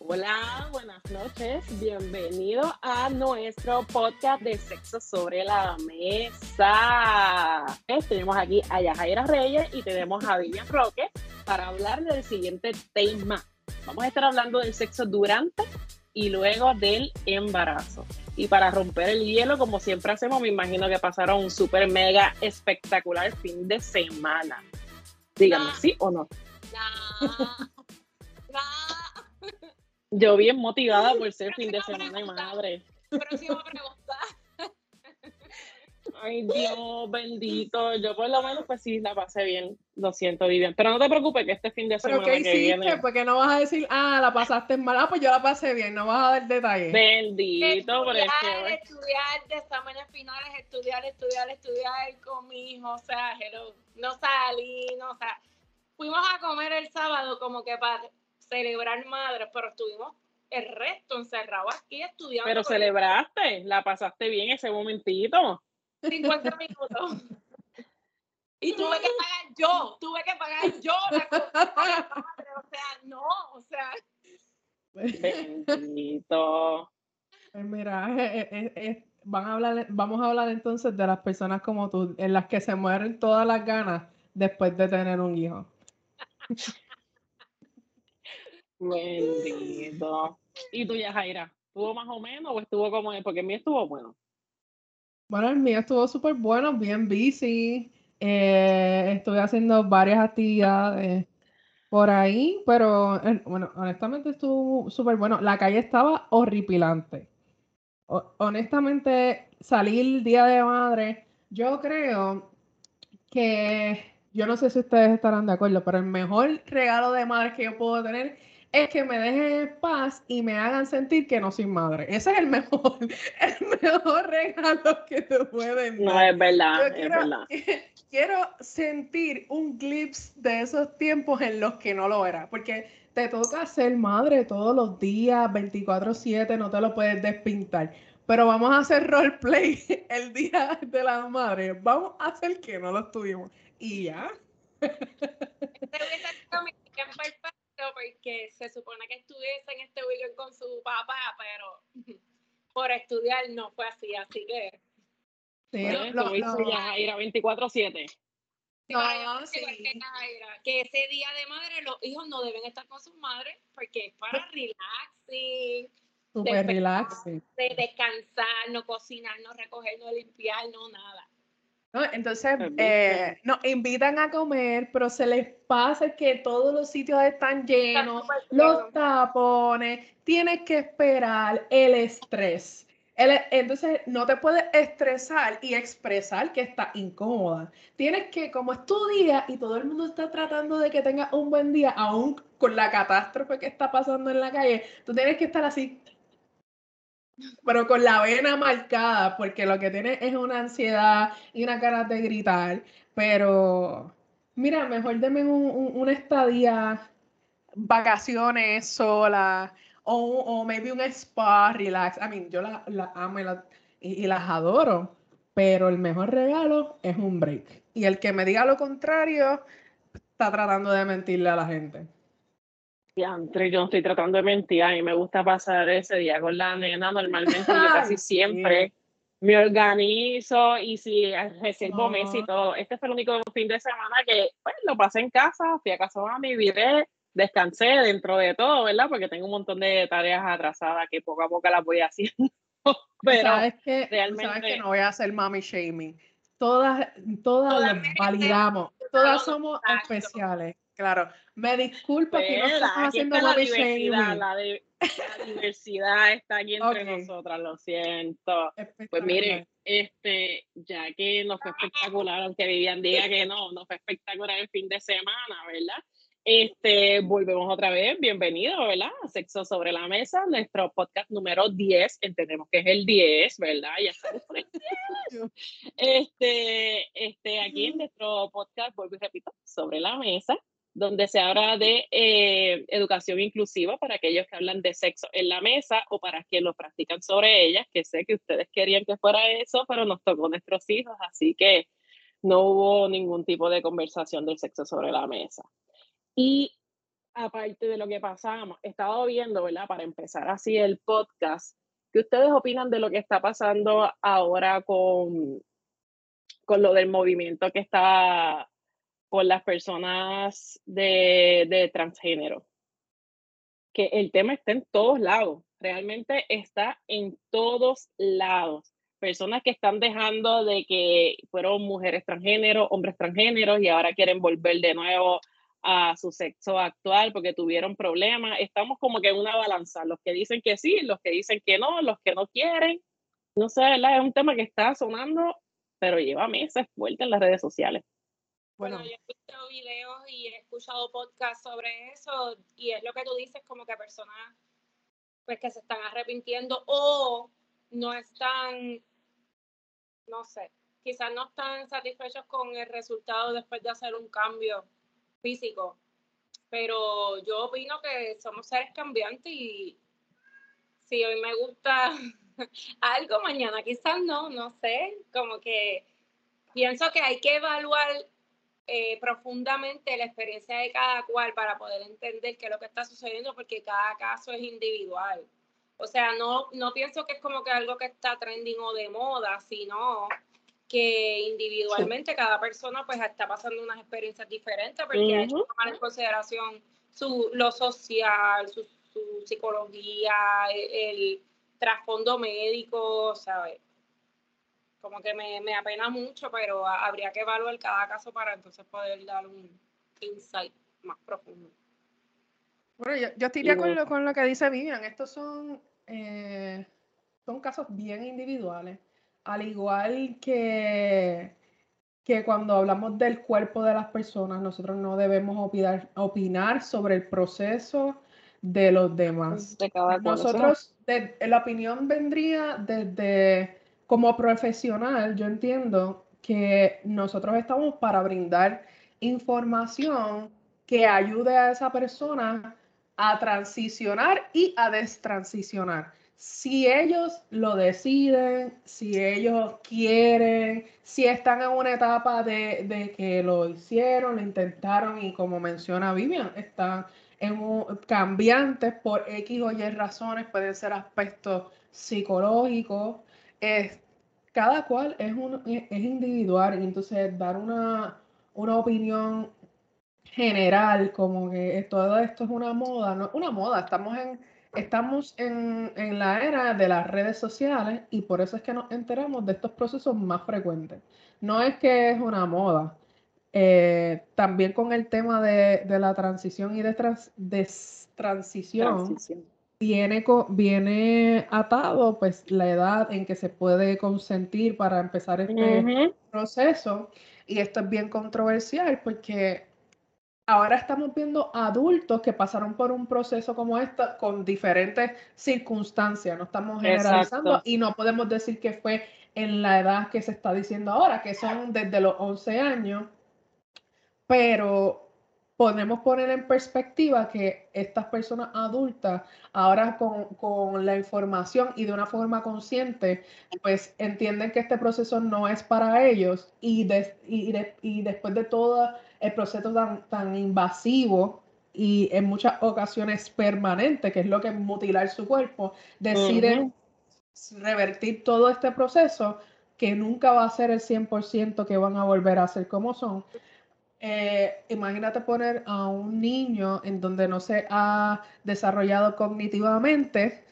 Hola, buenas noches. Bienvenido a nuestro podcast de Sexo sobre la Mesa. Eh, tenemos aquí a Yajaira Reyes y tenemos a Vivian Roque para hablar del siguiente tema. Vamos a estar hablando del sexo durante y luego del embarazo. Y para romper el hielo, como siempre hacemos, me imagino que pasaron un súper mega espectacular fin de semana. Díganme, ¿sí o? No. No. Yo bien motivada por ser fin de semana de madre. Próxima pregunta. Ay, Dios bendito. Yo por lo menos pues sí la pasé bien. Lo siento, Vivian. Pero no te preocupes que este fin de ¿Pero semana qué que hiciste? viene. Porque no vas a decir, ah, la pasaste mal. Ah, pues yo la pasé bien, no vas a dar detalles. Bendito, pero es Estudiar, estudiar de exámenes finales, estudiar, estudiar, estudiar con mi hijo, o sea, hello, no salí, no, o sea, fuimos a comer el sábado como que para celebrar madres, pero estuvimos el resto encerrados aquí estudiando. pero celebraste, la pasaste bien ese momentito. 50 minutos. Y tuve que pagar yo, tuve que pagar yo la la madre, o sea, no, o sea, Bendito. Pues mira, eh, eh, eh, van a hablar, vamos a hablar entonces de las personas como tú, en las que se mueren todas las ganas después de tener un hijo. Bendito. ¿Y tú, Yajaira? ¿Estuvo más o menos o estuvo como es? Porque a mí estuvo bueno. Bueno, el mío estuvo súper bueno, bien busy. eh, estuve haciendo varias actividades por ahí, pero eh, bueno, honestamente estuvo súper bueno. La calle estaba horripilante. Honestamente, salir Día de Madre, yo creo que, yo no sé si ustedes estarán de acuerdo, pero el mejor regalo de madre que yo puedo tener es que me dejen en paz y me hagan sentir que no soy madre. Ese es el mejor, el mejor regalo que te pueden No, dar. es verdad, Yo es quiero, verdad. quiero sentir un glimpse de esos tiempos en los que no lo era, porque te toca ser madre todos los días, 24/7, no te lo puedes despintar. Pero vamos a hacer roleplay el día de la madre. Vamos a hacer que no lo estuvimos. Y ya. Porque se supone que estuviese en este weekend con su papá, pero por estudiar no fue así, así que Sí, Pues, lo- dice lo- Yajaira, 24-7. sí, para No, sí. que ese día de madre los hijos no deben estar con sus madres porque es para relaxing, Super relaxing. de descansar, no cocinar, no recoger, no limpiar, no nada. ¿No? Entonces, eh, nos invitan a comer, pero se les pasa que todos los sitios están llenos, los tapones, tienes que esperar el estrés. El- entonces, no te puedes estresar y expresar que estás incómoda. Tienes que, como es tu día y todo el mundo está tratando de que tengas un buen día, aún con la catástrofe que está pasando en la calle, tú tienes que estar así, pero con la vena marcada, porque lo que tienes es una ansiedad y una cara de gritar. Pero, mira, mejor deme un- un- una estadía, vacaciones sola, o, o maybe un spa, relax. I mean, yo las la amo la- y- y las adoro, pero el mejor regalo es un break. Y el que me diga lo contrario, está tratando de mentirle a la gente. Diantre, yo no estoy tratando de mentir, a mí me gusta pasar ese día con la nena, normalmente yo casi siempre me organizo y si reservo mes y todo. Este fue el único fin de semana que pues, lo pasé en casa, fui a casa de mami, viré, descansé dentro de todo, ¿verdad? Porque tengo un montón de tareas atrasadas que poco a poco las voy haciendo. Pero sabes que, sabes realmente- que no voy a hacer mami shaming. Todas, todas Todas las validamos, todas somos exacto. especiales. Claro, me disculpo que no estamos haciendo está la diversidad, la, de- la diversidad está aquí entre nosotras, lo siento. Pues Espectacular. mire, este, ya que no fue espectacular, aunque Vivian diga que no, no fue espectacular el fin de semana, ¿verdad? Este, volvemos otra vez, bienvenido, ¿verdad? A Sexo sobre la Mesa, nuestro podcast número 10, entendemos que es el 10, ¿verdad? Ya estamos por el 10. Este, este, aquí en nuestro podcast, vuelvo y repito, sobre la mesa, donde se habla de eh, educación inclusiva para aquellos que hablan de sexo en la mesa o para quienes lo practican sobre ellas, que sé que ustedes querían que fuera eso, pero nos tocó nuestros hijos, así que no hubo ningún tipo de conversación del sexo sobre la mesa. Y aparte de lo que pasamos, he estado viendo, ¿verdad? Para empezar así el podcast, ¿qué ustedes opinan de lo que está pasando ahora con, con lo del movimiento que está con las personas de, transgénero? Que el tema está en todos lados, realmente está en todos lados personas que están dejando de que fueron mujeres transgénero, hombres transgéneros y ahora quieren volver de nuevo a su sexo actual porque tuvieron problemas. Estamos como que en una balanza, los que dicen que sí, los que dicen que no, los que no quieren. No sé. Es un tema que está sonando, pero lleva meses fuerte en las redes sociales. Bueno, yo he visto videos y he escuchado podcasts sobre eso y es lo que tú dices, como que personas pues que se están arrepintiendo o no están, no sé, quizás no están satisfechos con el resultado después de hacer un cambio físico. Pero yo opino que somos seres cambiantes y si hoy me gusta algo, mañana quizás no, no sé, como que pienso que hay que evaluar eh, profundamente la experiencia de cada cual para poder entender qué es lo que está sucediendo, porque cada caso es individual. O sea, no, no pienso que es como que algo que está trending o de moda, sino que individualmente cada persona pues está pasando unas experiencias diferentes porque hay que tomar en consideración su, lo social, su, psicología, el, trasfondo médico, ¿sabes? Como que me, me, apena mucho, pero habría que evaluar cada caso para entonces poder dar un insight más profundo. Bueno, yo, yo estoy de acuerdo con lo que dice Vivian. Estos son, eh, son casos bien individuales al igual que, que cuando hablamos del cuerpo de las personas, nosotros no debemos opinar, opinar sobre el proceso de los demás. nosotros, la opinión vendría desde, como profesional, yo entiendo que nosotros estamos para brindar información que ayude a esa persona a transicionar y a destransicionar. Si ellos lo deciden, si ellos quieren, si están en una etapa de, que lo hicieron, lo intentaron y como menciona Vivian, están en cambiantes por X o Y razones, pueden ser aspectos psicológicos, es, cada cual es, un, es individual y entonces dar una, una opinión general como que todo esto es una moda, no una moda, estamos en Estamos en, la era de las redes sociales y por eso es que nos enteramos de estos procesos más frecuentes. No es que es una moda. Eh, también con el tema de, la transición y de, transición, Viene, viene atado pues la edad en que se puede consentir para empezar este proceso. Y esto es bien controversial porque ahora estamos viendo adultos que pasaron por un proceso como este con diferentes circunstancias, no estamos generalizando y no podemos decir que fue en la edad que se está diciendo ahora, que son desde los 11 años, pero podemos poner en perspectiva que estas personas adultas, ahora con, la información y de una forma consciente, pues entienden que este proceso no es para ellos y, y, y después de todo el proceso tan, tan invasivo y en muchas ocasiones permanente, que es lo que es mutilar su cuerpo, deciden revertir todo este proceso que nunca va a ser el 100% que van a volver a ser como son. Eh, imagínate poner a un niño en donde no se ha desarrollado cognitivamente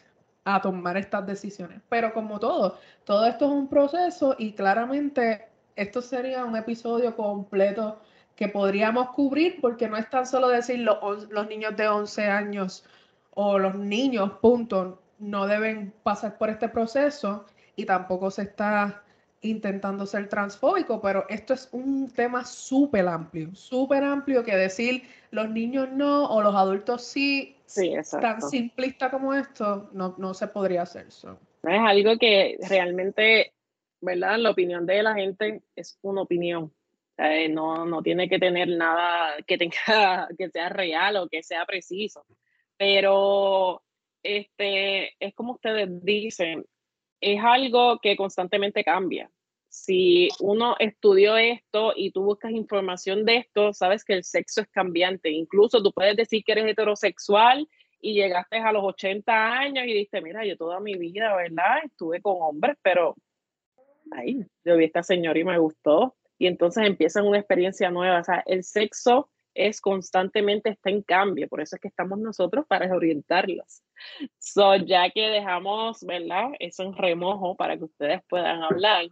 a tomar estas decisiones. Pero como todo, todo esto es un proceso y claramente esto sería un episodio completo que podríamos cubrir, porque no es tan solo decir los, los niños de 11 años o los niños, punto, no deben pasar por este proceso y tampoco se está intentando ser transfóbico, pero esto es un tema súper amplio, súper amplio que decir los niños no o los adultos sí, sí tan simplista como esto, no, no se podría hacer. eso. Es algo que realmente, ¿verdad? La opinión de la gente es una opinión no, no tiene que tener nada que tenga que sea real o que sea preciso. Pero este, es como ustedes dicen, es algo que constantemente cambia. si uno estudió esto y tú buscas información de esto, sabes que el sexo es cambiante. Incluso tú puedes decir que eres heterosexual y llegaste a los 80 años y dijiste, mira, yo toda mi vida, ¿verdad? Estuve con hombres, pero ahí, yo vi a esta señora y me gustó. Y entonces empiezan una experiencia nueva. O sea, el sexo es constantemente está en cambio, por eso es que estamos nosotros para orientarlos. So, ya que dejamos, ¿verdad? Eso en remojo para que ustedes puedan hablar,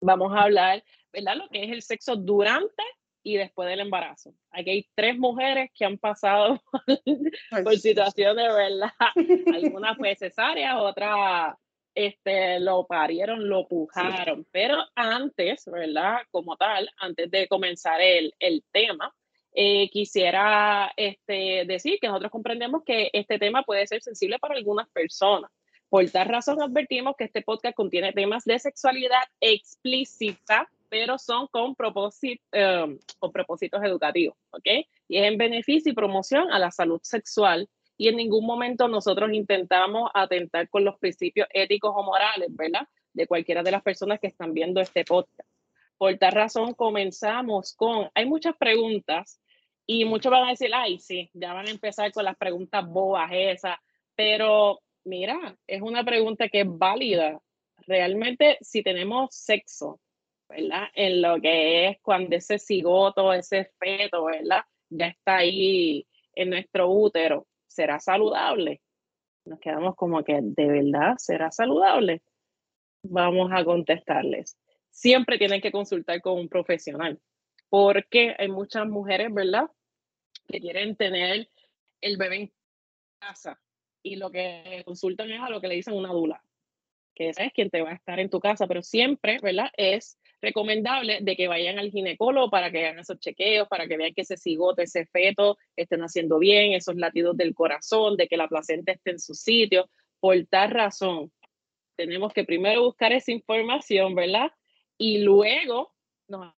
vamos a hablar, ¿verdad? Lo que es el sexo durante y después del embarazo. Aquí hay tres mujeres que han pasado por situaciones, ¿verdad? Algunas fue cesárea, otras este, lo parieron, lo pujaron. Pero antes, ¿verdad? Como tal, antes de comenzar el, el tema, eh, quisiera este, decir que nosotros comprendemos que este tema puede ser sensible para algunas personas. Por tal razón advertimos que este podcast contiene temas de sexualidad explícita, pero son con, propósito, em, con propósitos educativos, ¿ok? Y es en beneficio y promoción a la salud sexual y en ningún momento nosotros intentamos atentar con los principios éticos o morales, ¿verdad? De cualquiera de las personas que están viendo este podcast. Por tal razón comenzamos con, hay muchas preguntas y muchos van a decir, ay, sí, ya van a empezar con las preguntas bobas esas, pero mira, es una pregunta que es válida. Realmente, si tenemos sexo, ¿verdad? En lo que es cuando ese cigoto, ese feto, ¿verdad? Ya está ahí en nuestro útero, ¿será saludable? Nos quedamos como que, ¿de verdad será saludable? Vamos a contestarles. Siempre tienen que consultar con un profesional, porque hay muchas mujeres, ¿verdad? que quieren tener el bebé en casa y lo que consultan es a lo que le dicen una dula, que esa es quien te va a estar en tu casa, pero siempre, ¿verdad? Es recomendable de que vayan al ginecólogo para que hagan esos chequeos, para que vean que ese cigote, ese feto estén haciendo bien, esos latidos del corazón, de que la placenta esté en su sitio. Por tal razón, tenemos que primero buscar esa información, ¿verdad? Y luego nos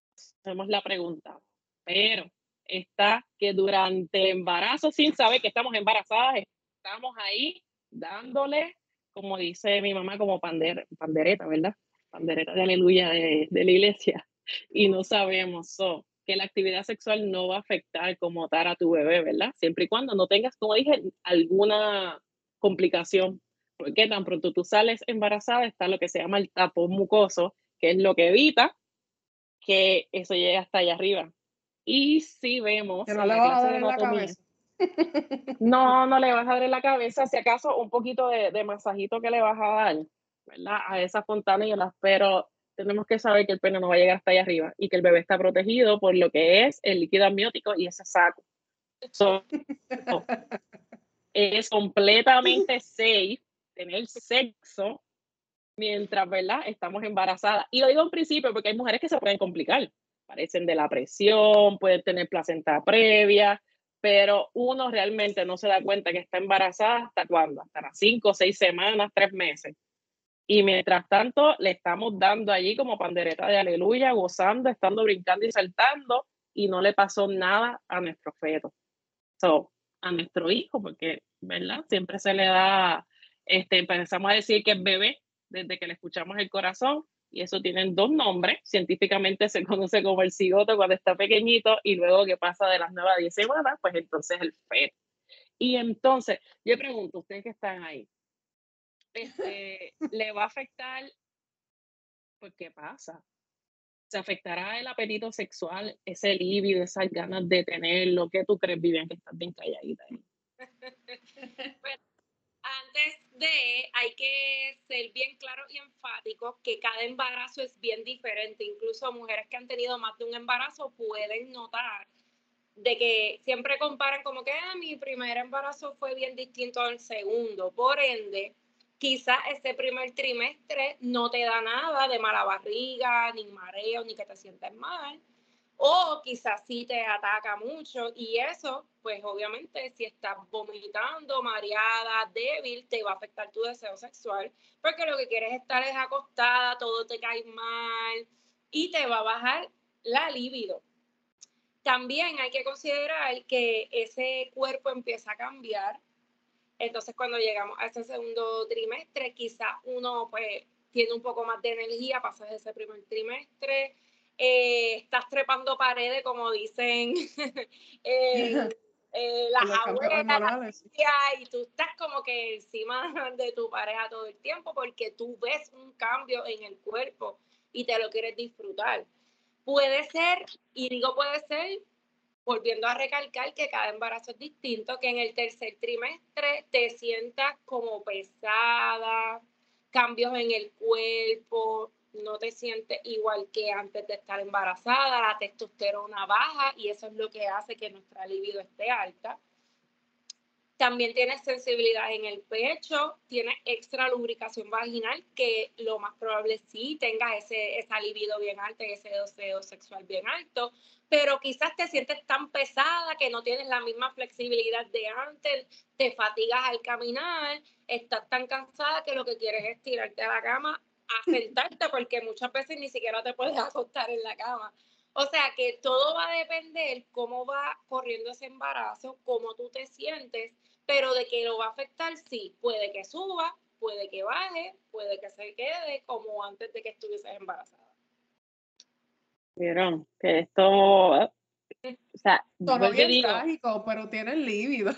hacemos la pregunta, pero está que durante el embarazo, sin saber que estamos embarazadas, estamos ahí dándole, como dice mi mamá, como pandereta, ¿verdad? Pandereta de aleluya de, la iglesia. Y no sabemos que la actividad sexual no va a afectar como tal a tu bebé, ¿verdad? Siempre y cuando no tengas, como dije, alguna complicación. Porque tan pronto tú sales embarazada está lo que se llama el tapón mucoso, que es lo que evita que eso llegue hasta allá arriba. Y si vemos... Que no le vas a dar en la cabeza. No, no le vas a dar en la cabeza, si acaso un poquito de, masajito que le vas a dar, ¿verdad? A esas fontanelas, pero tenemos que saber que el pene no va a llegar hasta allá arriba y que el bebé está protegido por lo que es el líquido amniótico y ese saco. es completamente safe tener sexo mientras, ¿verdad? Estamos embarazadas. Y lo digo en principio porque hay mujeres que se pueden complicar parecen de la presión, pueden tener placenta previa, pero uno realmente no se da cuenta que está embarazada hasta cuándo, hasta las cinco, seis semanas, tres meses. Y mientras tanto, le estamos dando allí como pandereta de aleluya, gozando, estando brincando y saltando, y no le pasó nada a nuestro feto. So, a nuestro hijo, porque, ¿verdad? Siempre se le da, este, empezamos a decir que es bebé desde que le escuchamos el corazón, y eso tienen dos nombres. Científicamente se conoce como el cigoto cuando está pequeñito y luego que pasa de las 9 a 10 semanas, pues entonces el feto. Y entonces, yo pregunto, ustedes que están ahí, este, ¿le va a afectar? Pues, ¿qué pasa? ¿Se afectará el apetito sexual, ese líbido, esas ganas de tener lo que tú crees, Vivian, que estás bien calladita ahí? Pues, antes de, hay que ser bien claro y enfático que cada embarazo es bien diferente. Incluso mujeres que han tenido más de un embarazo pueden notar de que siempre comparan como que ah, mi primer embarazo fue bien distinto al segundo. Por ende, quizás ese primer trimestre no te da nada de mala barriga, ni mareo, ni que te sientes mal o quizás sí te ataca mucho y eso, pues obviamente si estás vomitando, mareada, débil, te va a afectar tu deseo sexual, porque lo que quieres estar es acostada, todo te cae mal y te va a bajar la libido. También hay que considerar que ese cuerpo empieza a cambiar. Entonces, cuando llegamos a ese segundo trimestre, quizás uno pues tienes un poco más de energía, pasas ese primer trimestre, eh, estás trepando paredes, como dicen eh, eh, las abuelas, y tú estás como que encima de tu pareja todo el tiempo porque tú ves un cambio en el cuerpo y te lo quieres disfrutar. Puede ser, y digo puede ser, volviendo a recalcar que cada embarazo es distinto, que en el tercer trimestre te sientas como pesada, cambios en el cuerpo, no te sientes igual que antes de estar embarazada, la testosterona baja y eso es lo que hace que nuestra libido esté alta. También tienes sensibilidad en el pecho, tienes extra lubricación vaginal, que lo más probable sí tengas ese, esa libido bien alta y ese deseo sexual bien alto, pero quizás te sientes tan pesada que no tienes la misma flexibilidad de antes, te fatigas al caminar, estás tan cansada que lo que quieres es tirarte a la cama a sentarte porque muchas veces ni siquiera te puedes acostar en la cama. O sea que todo va a depender cómo va corriendo ese embarazo, cómo tú te sientes, pero de que lo va a afectar, sí, puede que suba, puede que baje, puede que se quede como antes de que estuvieses embarazada. Vieron que esto o sea, sonó bien trágico, pero tiene lívido.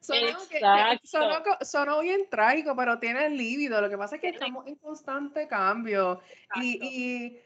sonó, sonó, bien trágico, pero tiene lívido. Lo que pasa es que estamos en constante cambio. Y, y,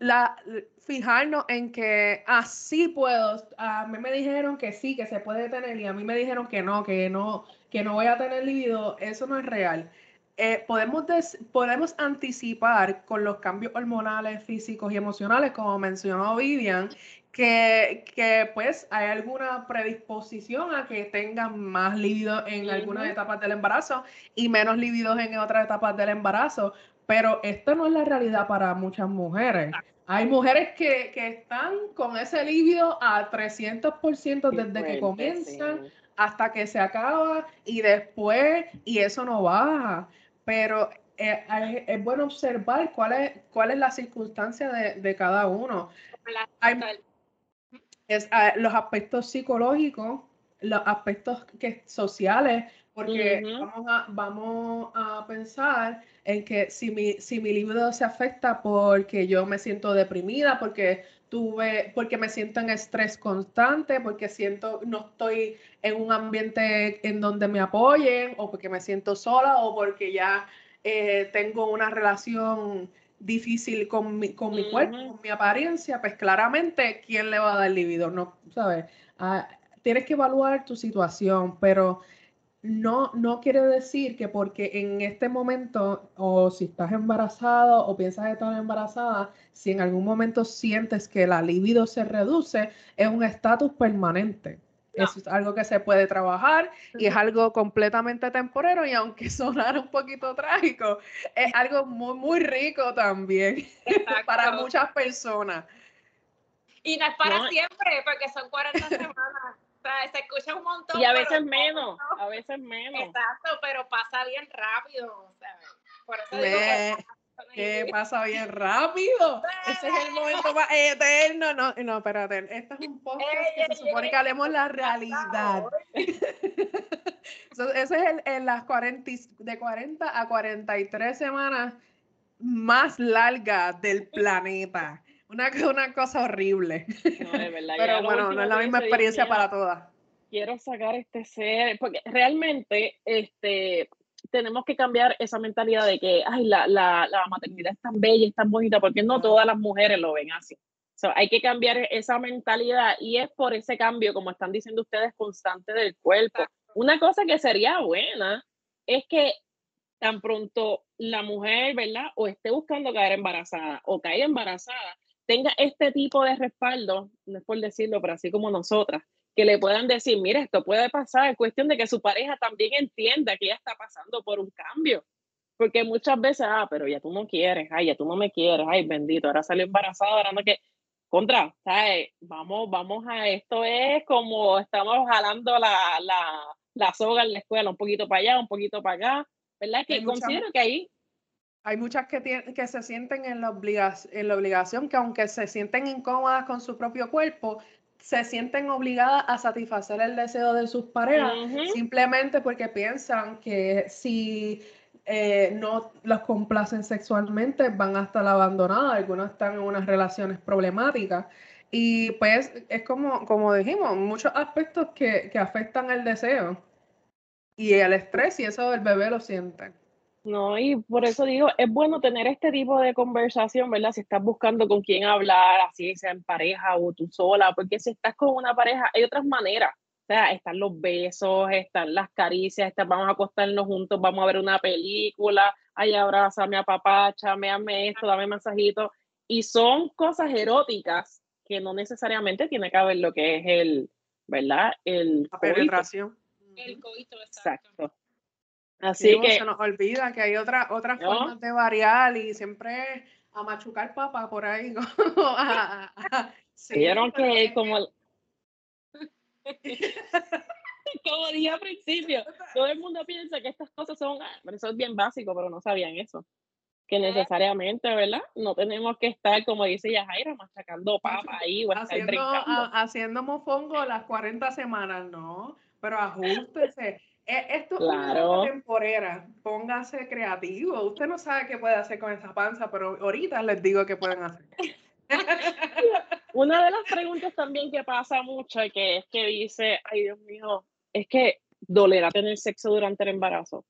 la, fijarnos en que así puedo. A mí me dijeron que sí, que se puede tener, y a mí me dijeron que no, que no, que no voy a tener lívido. Eso no es real. Eh, podemos, podemos anticipar con los cambios hormonales, físicos y emocionales, como mencionó Vivian, que, que, pues hay alguna predisposición a que tengan más líbido en algunas etapas del embarazo y menos líbidos en otras etapas del embarazo, pero esto no es la realidad para muchas mujeres. Hay mujeres que, que están con ese líbido a 300% desde que comienzan hasta que se acaba y después, y eso no baja. Pero eh, es, bueno observar cuál es, cuál es la circunstancia de, de cada uno. Hay, es, ah, los aspectos psicológicos, los aspectos que, sociales, porque vamos, a, vamos a pensar en que si mi, si mi libido se afecta porque yo me siento deprimida, porque tuve, porque me siento en estrés constante, porque siento, no estoy en un ambiente en donde me apoyen, o porque me siento sola, o porque ya eh, tengo una relación difícil con mi, con mi cuerpo, con mi apariencia, pues claramente, ¿quién le va a dar libido? No, ¿sabes? Ah, tienes que evaluar tu situación, pero no, no quiere decir que porque en este momento, o si estás embarazada o piensas estar embarazada, si en algún momento sientes que la libido se reduce, es un estatus permanente. Eso es algo que se puede trabajar y es algo completamente temporero y aunque sonara un poquito trágico, es algo muy, muy rico también para muchas personas. Y no es para siempre, porque son 40 semanas. Sea, se escucha un montón. Y a veces menos, a veces menos. Exacto, pero pasa bien rápido. O sea, por eso digo que pasa bien rápido. Ese es el momento más eterno. No, no, espérate. Este es un podcast que se supone que hablemos la realidad. ese es el, en las 40, de 40 a 43 semanas más largas del planeta. Una, una cosa horrible. No, de verdad, Pero bueno, no es la misma experiencia para todas. Quiero sacar este ser, porque realmente, este, tenemos que cambiar esa mentalidad de que, ay, la, la, la maternidad es tan bella, es tan bonita, porque no todas las mujeres lo ven así. hay que cambiar esa mentalidad y es por ese cambio, como están diciendo ustedes, constante del cuerpo. Una cosa que sería buena es que tan pronto la mujer, ¿verdad? O esté buscando caer embarazada o caer embarazada, tenga este tipo de respaldo, no es por decirlo, pero así como nosotras, que le puedan decir, mira, esto puede pasar, es cuestión de que su pareja también entienda que ella está pasando por un cambio. Porque muchas veces, ah, pero ya tú no quieres, ay, ya tú no me quieres, ay, bendito, ahora salió embarazada, ahora no que contra, ¿sabes? Vamos, vamos a esto es como estamos jalando la, la, la soga en la escuela, un poquito para allá, un poquito para acá, ¿verdad? Que considero que ahí hay muchas que, tienen, que se sienten en la, en la obligación, que aunque se sienten incómodas con su propio cuerpo, se sienten obligadas a satisfacer el deseo de sus parejas simplemente porque piensan que si eh, no los complacen sexualmente, van hasta la abandonada, algunos están en unas relaciones problemáticas. Y pues es como, como dijimos, muchos aspectos que, que afectan el deseo y el estrés y eso el bebé lo siente. No, y por eso digo, es bueno tener este tipo de conversación, ¿verdad? Si estás buscando con quién hablar, así sea en pareja o tú sola, porque si estás con una pareja, hay otras maneras. O sea, están los besos, están las caricias, están, vamos a acostarnos juntos, vamos a ver una película, ay, abrázame, apapáchame, hazme esto, dame masajito. Y son cosas eróticas que no necesariamente tiene que haber lo que es el, ¿verdad? El La penetración. El coito, exacto. Exacto. Así Sí, que se nos olvida que hay otra, otras ¿No? formas de variar y siempre a machucar papa por ahí. como a- a- a- sí, vieron que es como como dije al principio, todo el mundo piensa que estas cosas son, ah, eso es bien básico, pero no sabían eso. Que necesariamente, ¿verdad? No tenemos que estar, como dice Yajaira, machacando papa ahí o estar haciendo, haciendo mofongo las 40 semanas, no, pero ajustese. E- Esto es Claro. una temporera, póngase creativo. Usted no sabe qué puede hacer con esa panza, pero ahorita les digo qué pueden hacer. Una de las preguntas también que pasa mucho, que es que dice, ay Dios mío, es que dolerá tener sexo durante el embarazo.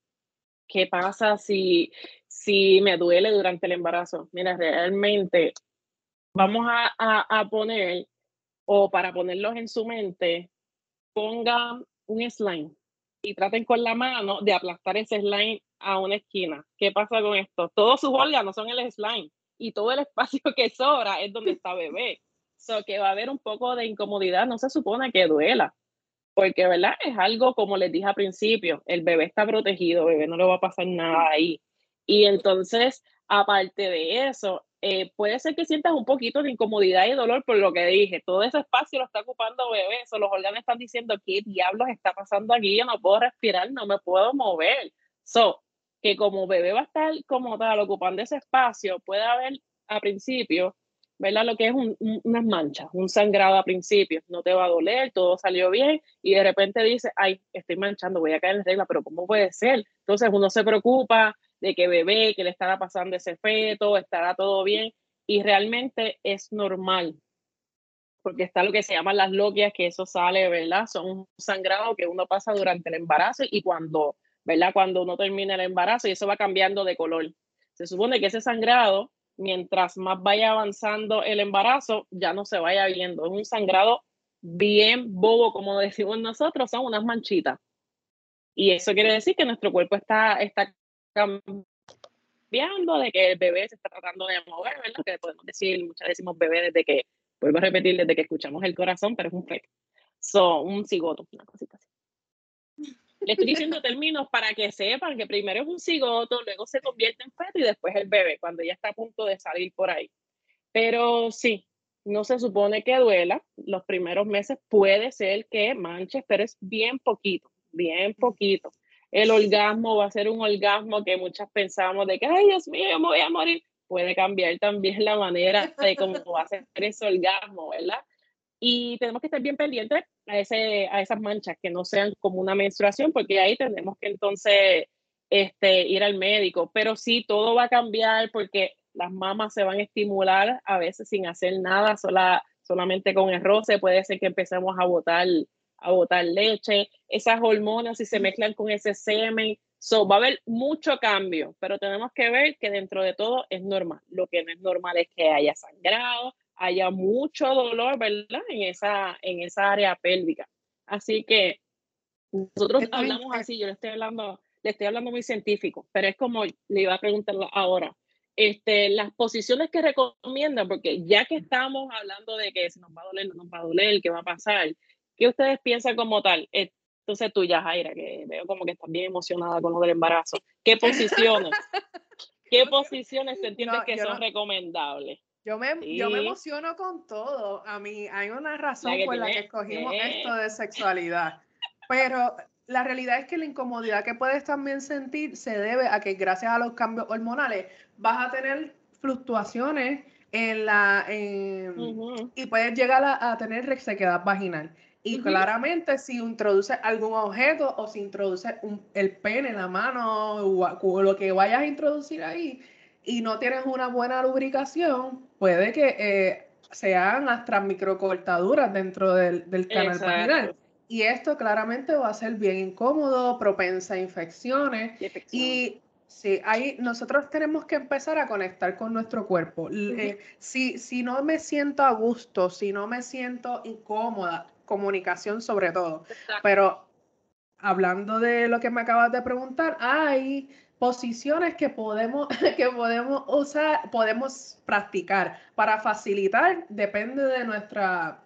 ¿Qué pasa si, si me duele durante el embarazo? Mira, realmente vamos a, a, a poner, o para ponerlos en su mente, pongan un slime y traten con la mano de aplastar ese slime a una esquina. ¿Qué pasa con esto? Todos sus órganos son el slime y todo el espacio que sobra es donde está bebé. So que va a haber un poco de incomodidad, no se supone que duela, porque, ¿verdad? Es algo, como les dije al principio, el bebé está protegido, bebé no le va a pasar nada ahí. Y entonces, aparte de eso, eh, puede ser que sientas un poquito de incomodidad y dolor por lo que dije. Todo ese espacio lo está ocupando bebé. So, los órganos están diciendo, ¿qué diablos está pasando aquí? Yo no puedo respirar, no me puedo mover. So, que como bebé va a estar como tal ocupando ese espacio, puede haber a principio, ¿verdad? Lo que es un, un, unas manchas, un sangrado a principio. No te va a doler, todo salió bien y de repente dice, ay, estoy manchando, voy a caer en regla, pero ¿cómo puede ser? Entonces uno se preocupa de que bebé, que le estará pasando ese feto, estará todo bien y realmente es normal porque está lo que se llaman las loquias, que eso sale, ¿verdad? Son un sangrado que uno pasa durante el embarazo y cuando, ¿verdad? Cuando uno termina el embarazo y eso va cambiando de color. Se supone que ese sangrado, mientras más vaya avanzando el embarazo, ya no se vaya viendo. Es un sangrado bien bobo, como decimos nosotros, son unas manchitas. Y eso quiere decir que nuestro cuerpo está, está cambiando, de que el bebé se está tratando de mover, ¿verdad? Que podemos decir, muchas veces decimos bebé desde que vuelvo a repetir, desde que escuchamos el corazón, pero es un feto. Son un cigoto, una cosita así. Le estoy diciendo términos para que sepan que primero es un cigoto, luego se convierte en feto y después el bebé, cuando ya está a punto de salir por ahí. Pero sí, no se supone que duela. Los primeros meses puede ser que manches, pero es bien poquito, bien poquito. El orgasmo va a ser un orgasmo que muchas pensamos de que, ay Dios mío, yo me voy a morir puede cambiar también la manera de cómo va a ser ese orgasmo, ¿verdad? Y tenemos que estar bien pendientes a, ese, a esas manchas que no sean como una menstruación, porque ahí tenemos que entonces este, ir al médico. Pero sí, todo va a cambiar porque las mamas se van a estimular a veces sin hacer nada, sola, solamente con el roce. Puede ser que empecemos a botar, a botar leche. Esas hormonas, si se mezclan con ese semen, So, va a haber mucho cambio, pero tenemos que ver que dentro de todo es normal. Lo que no es normal es que haya sangrado, haya mucho dolor, ¿verdad? En esa, en esa área pélvica. Así que nosotros hablamos así, yo le estoy hablando, le estoy hablando muy científico, pero es como le iba a preguntar ahora. Este, las posiciones que recomiendan, porque ya que estamos hablando de que si nos va a doler, no nos va a doler, qué va a pasar, ¿qué ustedes piensan como tal? Entonces tú, Yajaira, que veo como que estás bien emocionada con lo del embarazo. ¿Qué posiciones? ¿Qué posiciones te entiendes No, que son no- recomendables? Yo me, yo me emociono con todo. A mí hay una razón por la que escogimos eh. esto de sexualidad. Pero la realidad es que la incomodidad que puedes también sentir se debe a que gracias a los cambios hormonales vas a tener fluctuaciones en la en- y puedes llegar a, a tener resequedad vaginal. Y claramente si introduces algún objeto o si introduces el pene, la mano o, lo que vayas a introducir ahí y no tienes una buena lubricación, puede que eh, sean hasta microcortaduras dentro del, canal vaginal. Y esto claramente va a ser bien incómodo, propensa a infecciones. Y, sí, ahí nosotros tenemos que empezar a conectar con nuestro cuerpo. Eh, si, si no me siento a gusto, si no me siento incómoda, comunicación sobre todo. Pero hablando de lo que me acabas de preguntar, hay posiciones que podemos, que podemos usar, podemos practicar para facilitar, depende de nuestra,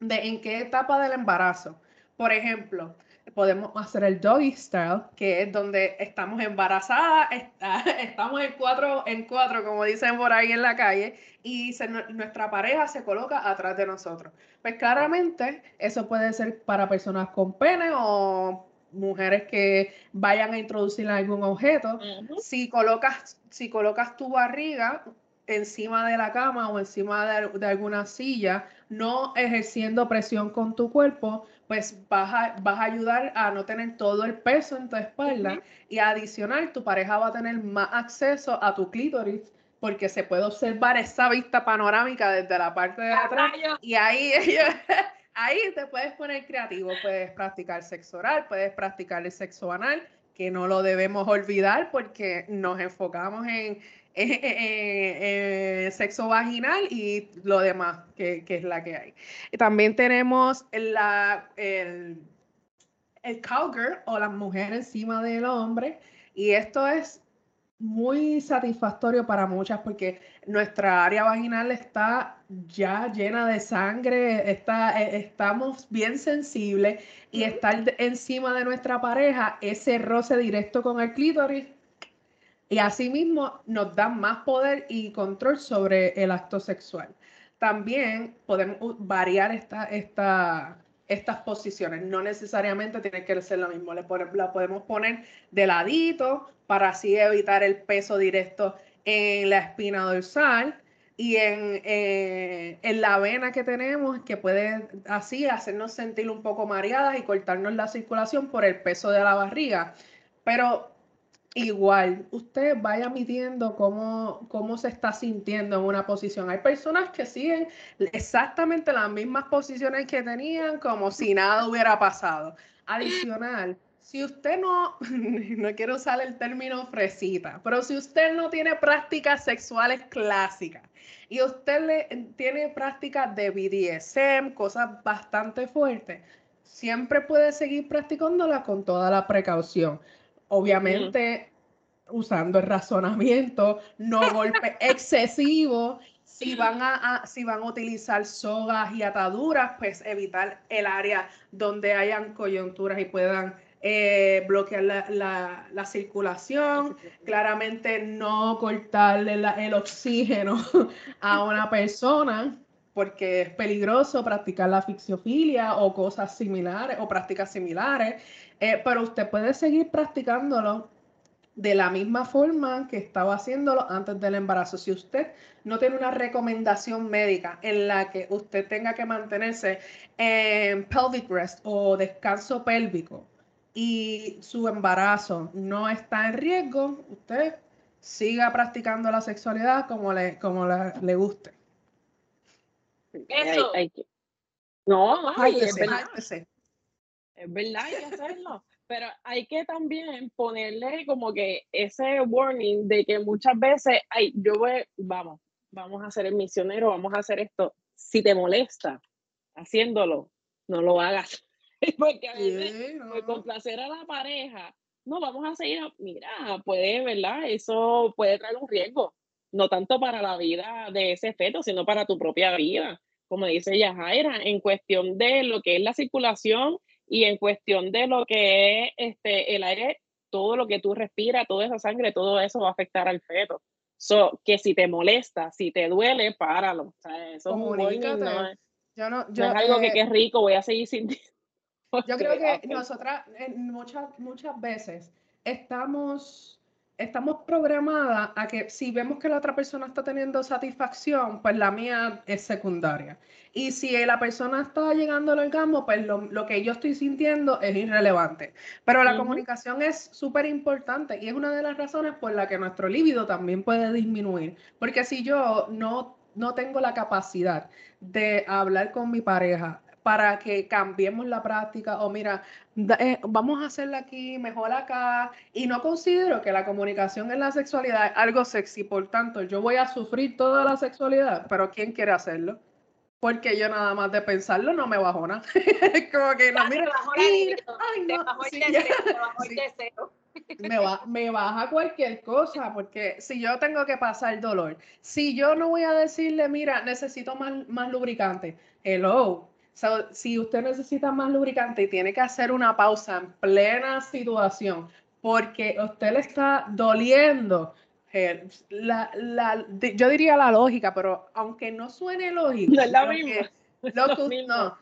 de en qué etapa del embarazo. Por ejemplo, podemos hacer el doggy style, que es donde estamos embarazadas, estamos en cuatro, en cuatro, como dicen por ahí en la calle, y nuestra pareja se coloca atrás de nosotros. Pues claramente eso puede ser para personas con pene o mujeres que vayan a introducir algún objeto. si, colocas, si colocas tu barriga encima de la cama o encima de, alguna silla, no ejerciendo presión con tu cuerpo, pues vas a, vas a ayudar a no tener todo el peso en tu espalda y adicional tu pareja va a tener más acceso a tu clítoris porque se puede observar esa vista panorámica desde la parte de atrás y ahí ahí te puedes poner creativo, puedes practicar sexo oral, puedes practicar el sexo anal, que no lo debemos olvidar porque nos enfocamos en, sexo vaginal y lo demás que, es la que hay. También tenemos la, el, el cowgirl o la mujer encima del hombre y esto es muy satisfactorio para muchas porque nuestra área vaginal está ya llena de sangre, está, eh, estamos bien sensibles y estar encima de nuestra pareja, ese roce directo con el clítoris y asimismo nos da más poder y control sobre el acto sexual. También podemos variar esta, esta, estas posiciones. No necesariamente tiene que ser lo mismo. La podemos poner de ladito para así evitar el peso directo en la espina dorsal y en, eh, en la vena que tenemos que puede así hacernos sentir un poco mareadas y cortarnos la circulación por el peso de la barriga. Pero igual, usted vaya midiendo cómo, cómo se está sintiendo en una posición. Hay personas que siguen exactamente las mismas posiciones que tenían como si nada hubiera pasado. Adicional, si usted no, no quiero usar el término fresita, pero si usted no tiene prácticas sexuales clásicas y usted le, tiene prácticas de BDSM, cosas bastante fuertes, siempre puede seguir practicándola con toda la precaución obviamente usando el razonamiento, no golpe excesivo. Si van, a, si van a utilizar sogas y ataduras, pues evitar el área donde hayan coyunturas y puedan eh, bloquear la, circulación. Claramente no cortarle el oxígeno a una persona porque es peligroso practicar la asfixiofilia o cosas similares o prácticas similares. Eh, pero usted puede seguir practicándolo de la misma forma que estaba haciéndolo antes del embarazo. Si usted no tiene una recomendación médica en la que usted tenga que mantenerse en pelvic rest o descanso pélvico y su embarazo no está en riesgo, usted siga practicando la sexualidad como le, como le guste. Eso. no, es verdad. Es verdad, hay que hacerlo. Pero hay que también ponerle como que ese warning de que muchas veces, ay, yo voy, vamos, vamos a hacer el misionero, vamos a hacer esto. Si te molesta haciéndolo, no lo hagas. Porque a veces, complacer a la pareja, no, vamos a seguir, mira, puede, ¿verdad? Eso puede traer un riesgo, no tanto para la vida de ese feto, sino para tu propia vida. Como dice Yajaira, en cuestión de lo que es la circulación y en cuestión de lo que es este, el aire, todo lo que tú respiras, toda esa sangre, todo eso va a afectar al feto. So, que si te molesta, si te duele, páralo. O sea, eso es, no, yo no, yo, es algo que, que es rico, voy a seguir sintiendo. Yo creo que nosotras muchas, muchas veces estamos estamos programadas a que si vemos que la otra persona está teniendo satisfacción, pues la mía es secundaria. Y si la persona está llegando al orgasmo, pues lo, que yo estoy sintiendo es irrelevante. Pero la comunicación es súper importante y es una de las razones por la que nuestro líbido también puede disminuir. Porque si yo no, no tengo la capacidad de hablar con mi pareja, para que cambiemos la práctica o mira, eh, vamos a hacerla aquí, mejor acá. Y no considero que la comunicación en la sexualidad es algo sexy, por tanto, yo voy a sufrir toda la sexualidad, pero ¿quién quiere hacerlo? Porque yo nada más de pensarlo no me bajona. Como que no, mira, ay, no, me, va, me baja cualquier cosa, porque si yo tengo que pasar dolor, si yo no voy a decirle, mira, necesito más, más lubricante, hello, si usted necesita más lubricante y tiene que hacer una pausa en plena situación porque usted le está doliendo, eh, la, la, yo diría la lógica, pero aunque no suene lógico, no es la misma. no,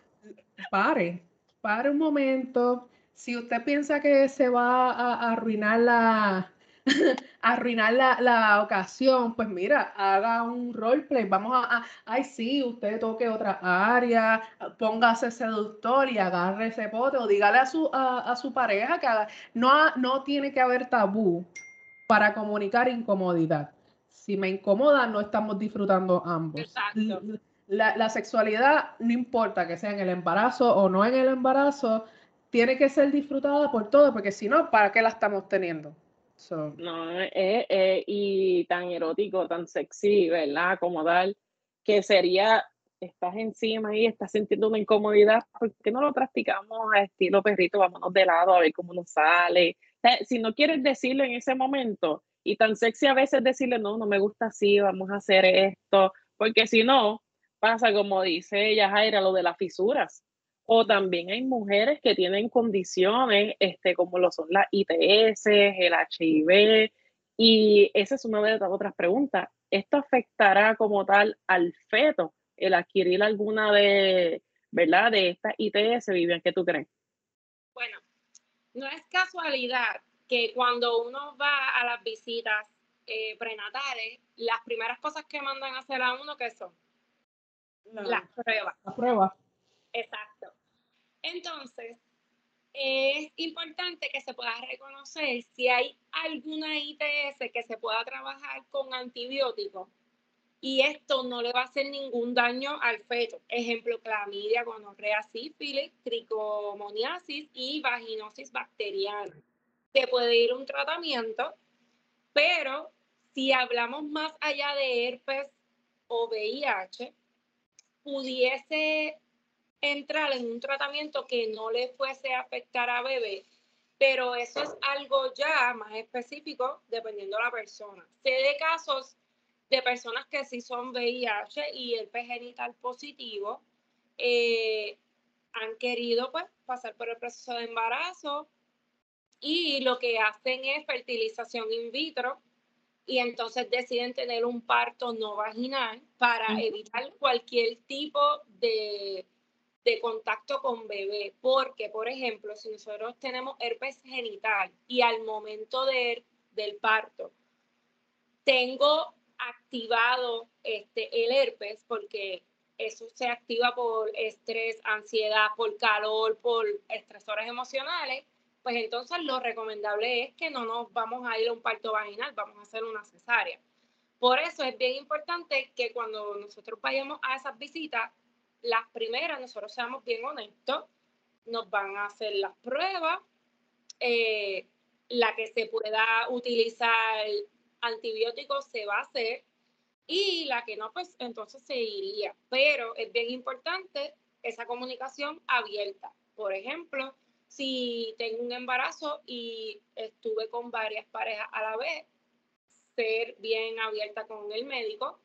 pare, pare un momento. Si usted piensa que se va a arruinar la, arruinar la, la, ocasión, pues mira, haga un roleplay, vamos a, ay sí, usted toque otra área, póngase seductor y agarre ese pote o dígale a su, a, su pareja que no, no tiene que haber tabú para comunicar incomodidad. Si me incomoda, no estamos disfrutando ambos. La, la, sexualidad, no importa que sea en el embarazo o no en el embarazo, tiene que ser disfrutada por todo, porque si no, ¿para qué la estamos teniendo? No, es, y tan erótico, tan sexy, ¿verdad? Como tal, que sería, estás encima y estás sintiendo una incomodidad, ¿por qué no lo practicamos a estilo perrito? Vámonos de lado a ver cómo nos sale. si no quieres decirlo en ese momento, y tan sexy a veces decirle, no, no me gusta así, vamos a hacer esto, porque si no, pasa como dice Yajaira, lo de las fisuras o también hay mujeres que tienen condiciones este, como lo son las ITS, el HIV, y esa es una de las otras preguntas. ¿Esto afectará como tal al feto el adquirir alguna de, ¿verdad? De estas ITS, Vivian, ¿qué tú crees? Bueno, no es casualidad que cuando uno va a las visitas eh, prenatales, las primeras cosas que mandan a hacer a uno, ¿qué son? las pruebas. Las pruebas. Exacto. Entonces, es importante que se pueda reconocer si hay alguna ITS que se pueda trabajar con antibióticos y esto no le va a hacer ningún daño al feto. Ejemplo, clamidia, gonorrea, sífilis, tricomoniasis y vaginosis bacteriana. Se puede ir un tratamiento, pero si hablamos más allá de herpes o VIH, pudiese entrar en un tratamiento que no le fuese a afectar a bebé, pero eso es algo ya más específico dependiendo de la persona. Sé de casos de personas que sí son VIH y el genital positivo, eh, han querido pues pasar por el proceso de embarazo y lo que hacen es fertilización in vitro y entonces deciden tener un parto no vaginal para evitar cualquier tipo de de contacto con bebé, porque, por ejemplo, si nosotros tenemos herpes genital y al momento de, del parto tengo activado este, el herpes, porque eso se activa por estrés, ansiedad, por calor, por estresores emocionales, pues entonces lo recomendable es que no nos vamos a ir a un parto vaginal, vamos a hacer una cesárea. Por eso es bien importante que cuando nosotros vayamos a esas visitas, las primeras, nosotros seamos bien honestos, nos van a hacer las pruebas, eh, la que se pueda utilizar antibióticos se va a hacer y la que no, pues entonces se iría. Pero es bien importante esa comunicación abierta. Por ejemplo, si tengo un embarazo y estuve con varias parejas a la vez, ser bien abierta con el médico.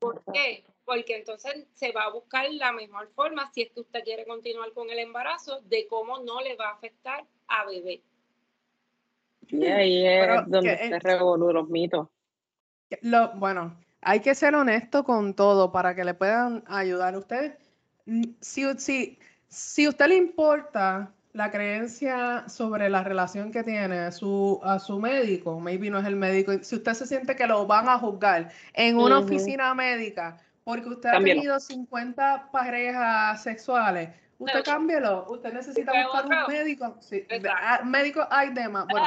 ¿Por qué? Porque entonces se va a buscar la mejor forma, si es que usted quiere continuar con el embarazo, de cómo no le va a afectar a bebé. Y ahí es donde se revolucionan los mitos. Lo, bueno, hay que ser honesto con todo para que le puedan ayudar a usted. Mm, si, si, si usted le importa la creencia sobre la relación que tiene a su, a su médico, maybe no es el médico, si usted se siente que lo van a juzgar en una oficina médica porque usted ha tenido 50 parejas sexuales, usted cámbielo, usted necesita buscar un médico, sí, ah, médico hay demás, bueno,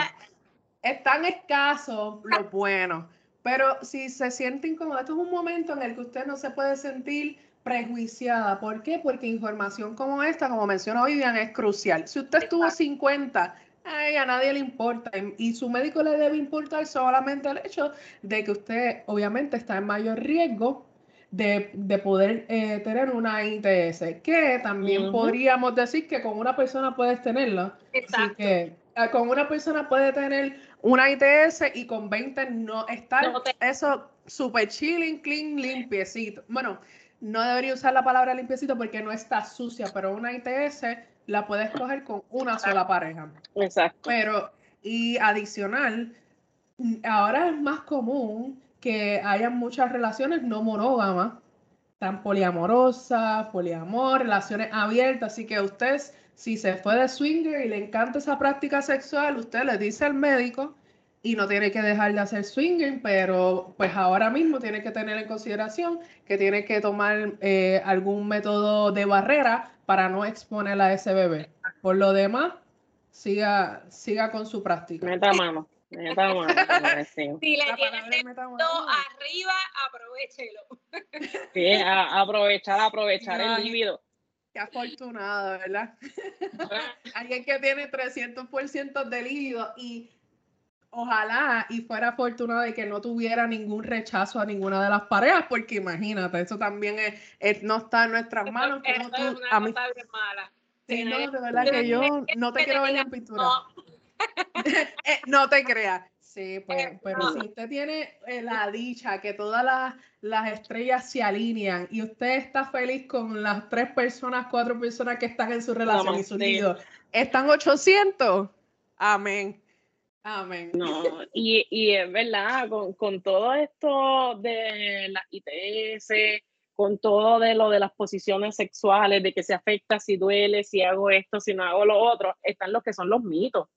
están escasos los buenos, pero si se siente incómodo, esto es un momento en el que usted no se puede sentir prejuiciada. ¿Por qué? Porque información como esta, como mencionó Vivian, es crucial. Si usted estuvo 50, a nadie le importa y su médico le debe importar solamente el hecho de que usted obviamente está en mayor riesgo de, poder eh, tener una ITS, que también podríamos decir que con una persona puedes tenerla. Exacto. que ah, con una persona puede tener una ITS y con 20 no estar eso súper chilling, clean, limpiecito. Bueno, no debería usar la palabra limpiecito porque no está sucia, pero una ITS la puedes coger con una sola pareja. Exacto. Pero, y adicional, ahora es más común que haya muchas relaciones no monógamas, tan poliamorosas, poliamor, relaciones abiertas, así que usted, si se fue de swinger y le encanta esa práctica sexual, usted le dice al médico y no tiene que dejar de hacer swinging, pero pues ahora mismo tiene que tener en consideración que tiene que tomar eh, algún método de barrera para no exponer a ese bebé. Por lo demás, siga, siga con su práctica. Meta mano. Meta mano. si le tiene arriba, aprovechelo. Sí, aprovechar, aprovechar el líbido. Qué afortunado, ¿verdad? Alguien que tiene 300% de líbido y ojalá y fuera afortunado de que no tuviera ningún rechazo a ninguna de las parejas, porque imagínate, eso también es, no está en nuestras manos. Que no, tú, a mí, mala. Sí, no, de verdad que yo no te quiero ver en pintura. Eh, no. te creas. Sí, pues, eh, pero si usted tiene eh, la dicha que todas las, las, estrellas se alinean y usted está feliz con las tres personas, cuatro personas que están en su relación y su nido, están 800. Amén. Amén. No, y, y es verdad, con, con, todo esto de las ITS, con todo de lo de las posiciones sexuales, de que se afecta si duele, si hago esto, si no hago lo otro, están los que son los mitos,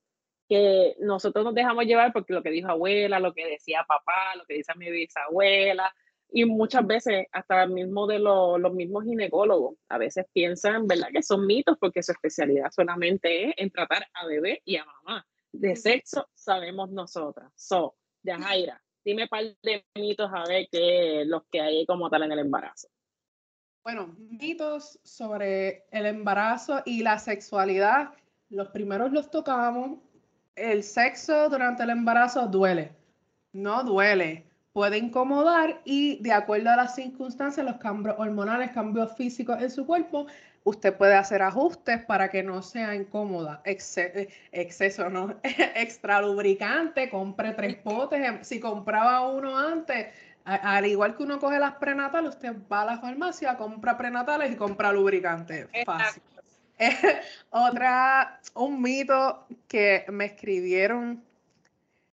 que nosotros nos dejamos llevar porque lo que dijo abuela, lo que decía papá, lo que dice mi bisabuela, y muchas veces hasta mismo de los mismos ginecólogos, a veces piensan, ¿verdad?, que son mitos porque su especialidad solamente es en tratar a bebé y a mamá de sexo sabemos nosotras. So, Jaira, dime un par de mitos a ver qué los que hay como tal en el embarazo. Bueno, mitos sobre el embarazo y la sexualidad. Los primeros los tocamos. El sexo durante el embarazo duele. No duele. Puede incomodar y de acuerdo a las circunstancias, los cambios hormonales, cambios físicos en su cuerpo, Usted puede hacer ajustes para que no sea incómoda. Eh, exceso, ¿no? Extra lubricante, compre tres potes. Em, si compraba uno antes, al igual que uno coge las prenatales, usted va a la farmacia, compra prenatales y compra lubricante. Fácil. Otra, un mito que me escribieron,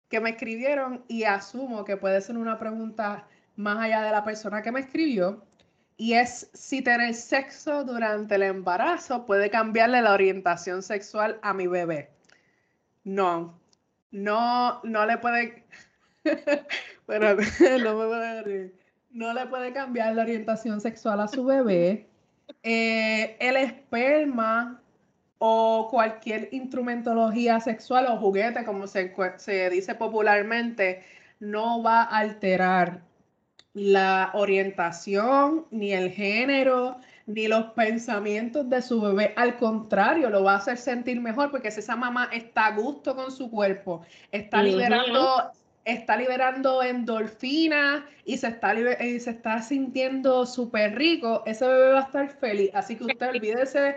que me escribieron y asumo que puede ser una pregunta más allá de la persona que me escribió, y es si tener sexo durante el embarazo puede cambiarle la orientación sexual a mi bebé. No, no, no le puede, no me no le puede cambiar la orientación sexual a su bebé. Eh, el esperma o cualquier instrumentología sexual o juguete, como se, se dice popularmente, no va a alterar la orientación, ni el género, ni los pensamientos de su bebé. Al contrario, lo va a hacer sentir mejor porque si esa mamá está a gusto con su cuerpo, está liberando, está liberando endorfinas y se está, y se está sintiendo súper rico, ese bebé va a estar feliz. Así que usted olvídese,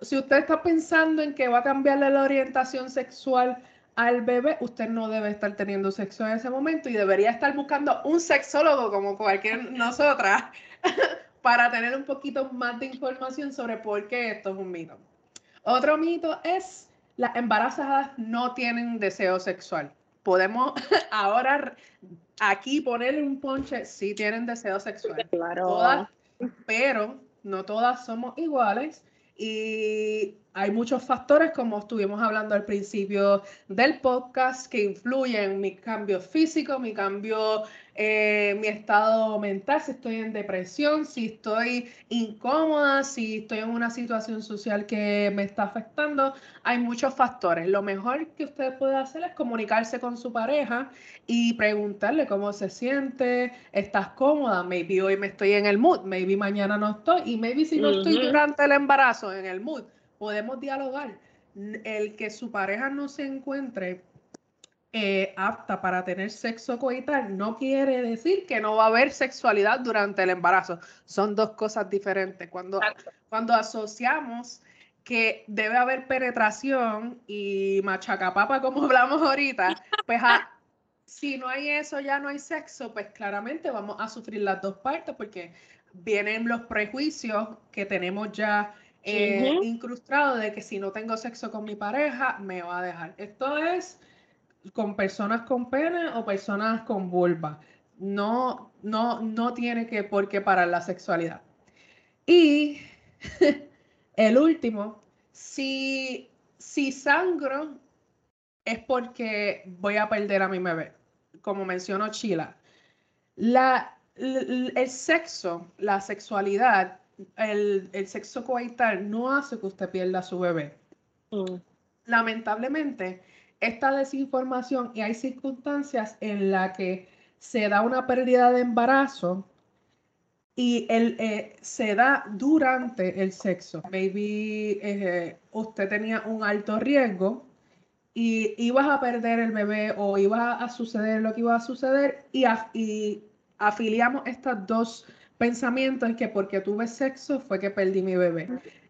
si usted está pensando en que va a cambiarle la orientación sexual al bebé, usted no debe estar teniendo sexo en ese momento y debería estar buscando un sexólogo como cualquier nosotras para tener un poquito más de información sobre por qué esto es un mito. Otro mito es las embarazadas no tienen deseo sexual. Podemos ahora aquí ponerle un ponche si tienen deseo sexual. Claro. pero no todas somos iguales y hay muchos factores, como estuvimos hablando al principio del podcast, que influyen en mi cambio físico, mi cambio, eh, mi estado mental, si estoy en depresión, si estoy incómoda, si estoy en una situación social que me está afectando. Hay muchos factores. Lo mejor que usted puede hacer es comunicarse con su pareja y preguntarle cómo se siente, estás cómoda, maybe hoy me estoy en el mood, maybe mañana no estoy, y maybe si no estoy durante el embarazo en el mood podemos dialogar. El que su pareja no se encuentre eh, apta para tener sexo coital no quiere decir que no va a haber sexualidad durante el embarazo. Son dos cosas diferentes. Cuando, cuando asociamos que debe haber penetración y machacapapa, como hablamos ahorita, pues si no hay eso, ya no hay sexo, pues claramente vamos a sufrir las dos partes porque vienen los prejuicios que tenemos ya eh, incrustado de que si no tengo sexo con mi pareja, me va a dejar. Esto es con personas con pene o personas con vulva. No, no, no tiene que por qué parar la sexualidad. Y el último, si, si sangro es porque voy a perder a mi bebé, como mencionó Chila. La, el sexo, la sexualidad el, sexo coital no hace que usted pierda a su bebé. Mm. Lamentablemente, esta desinformación y hay circunstancias en las que se da una pérdida de embarazo y el, eh, se da durante el sexo. Maybe eh, usted tenía un alto riesgo y ibas a perder el bebé o iba a suceder lo que iba a suceder y, y afiliamos estas dos pensamiento es que porque tuve sexo fue que perdí mi bebé.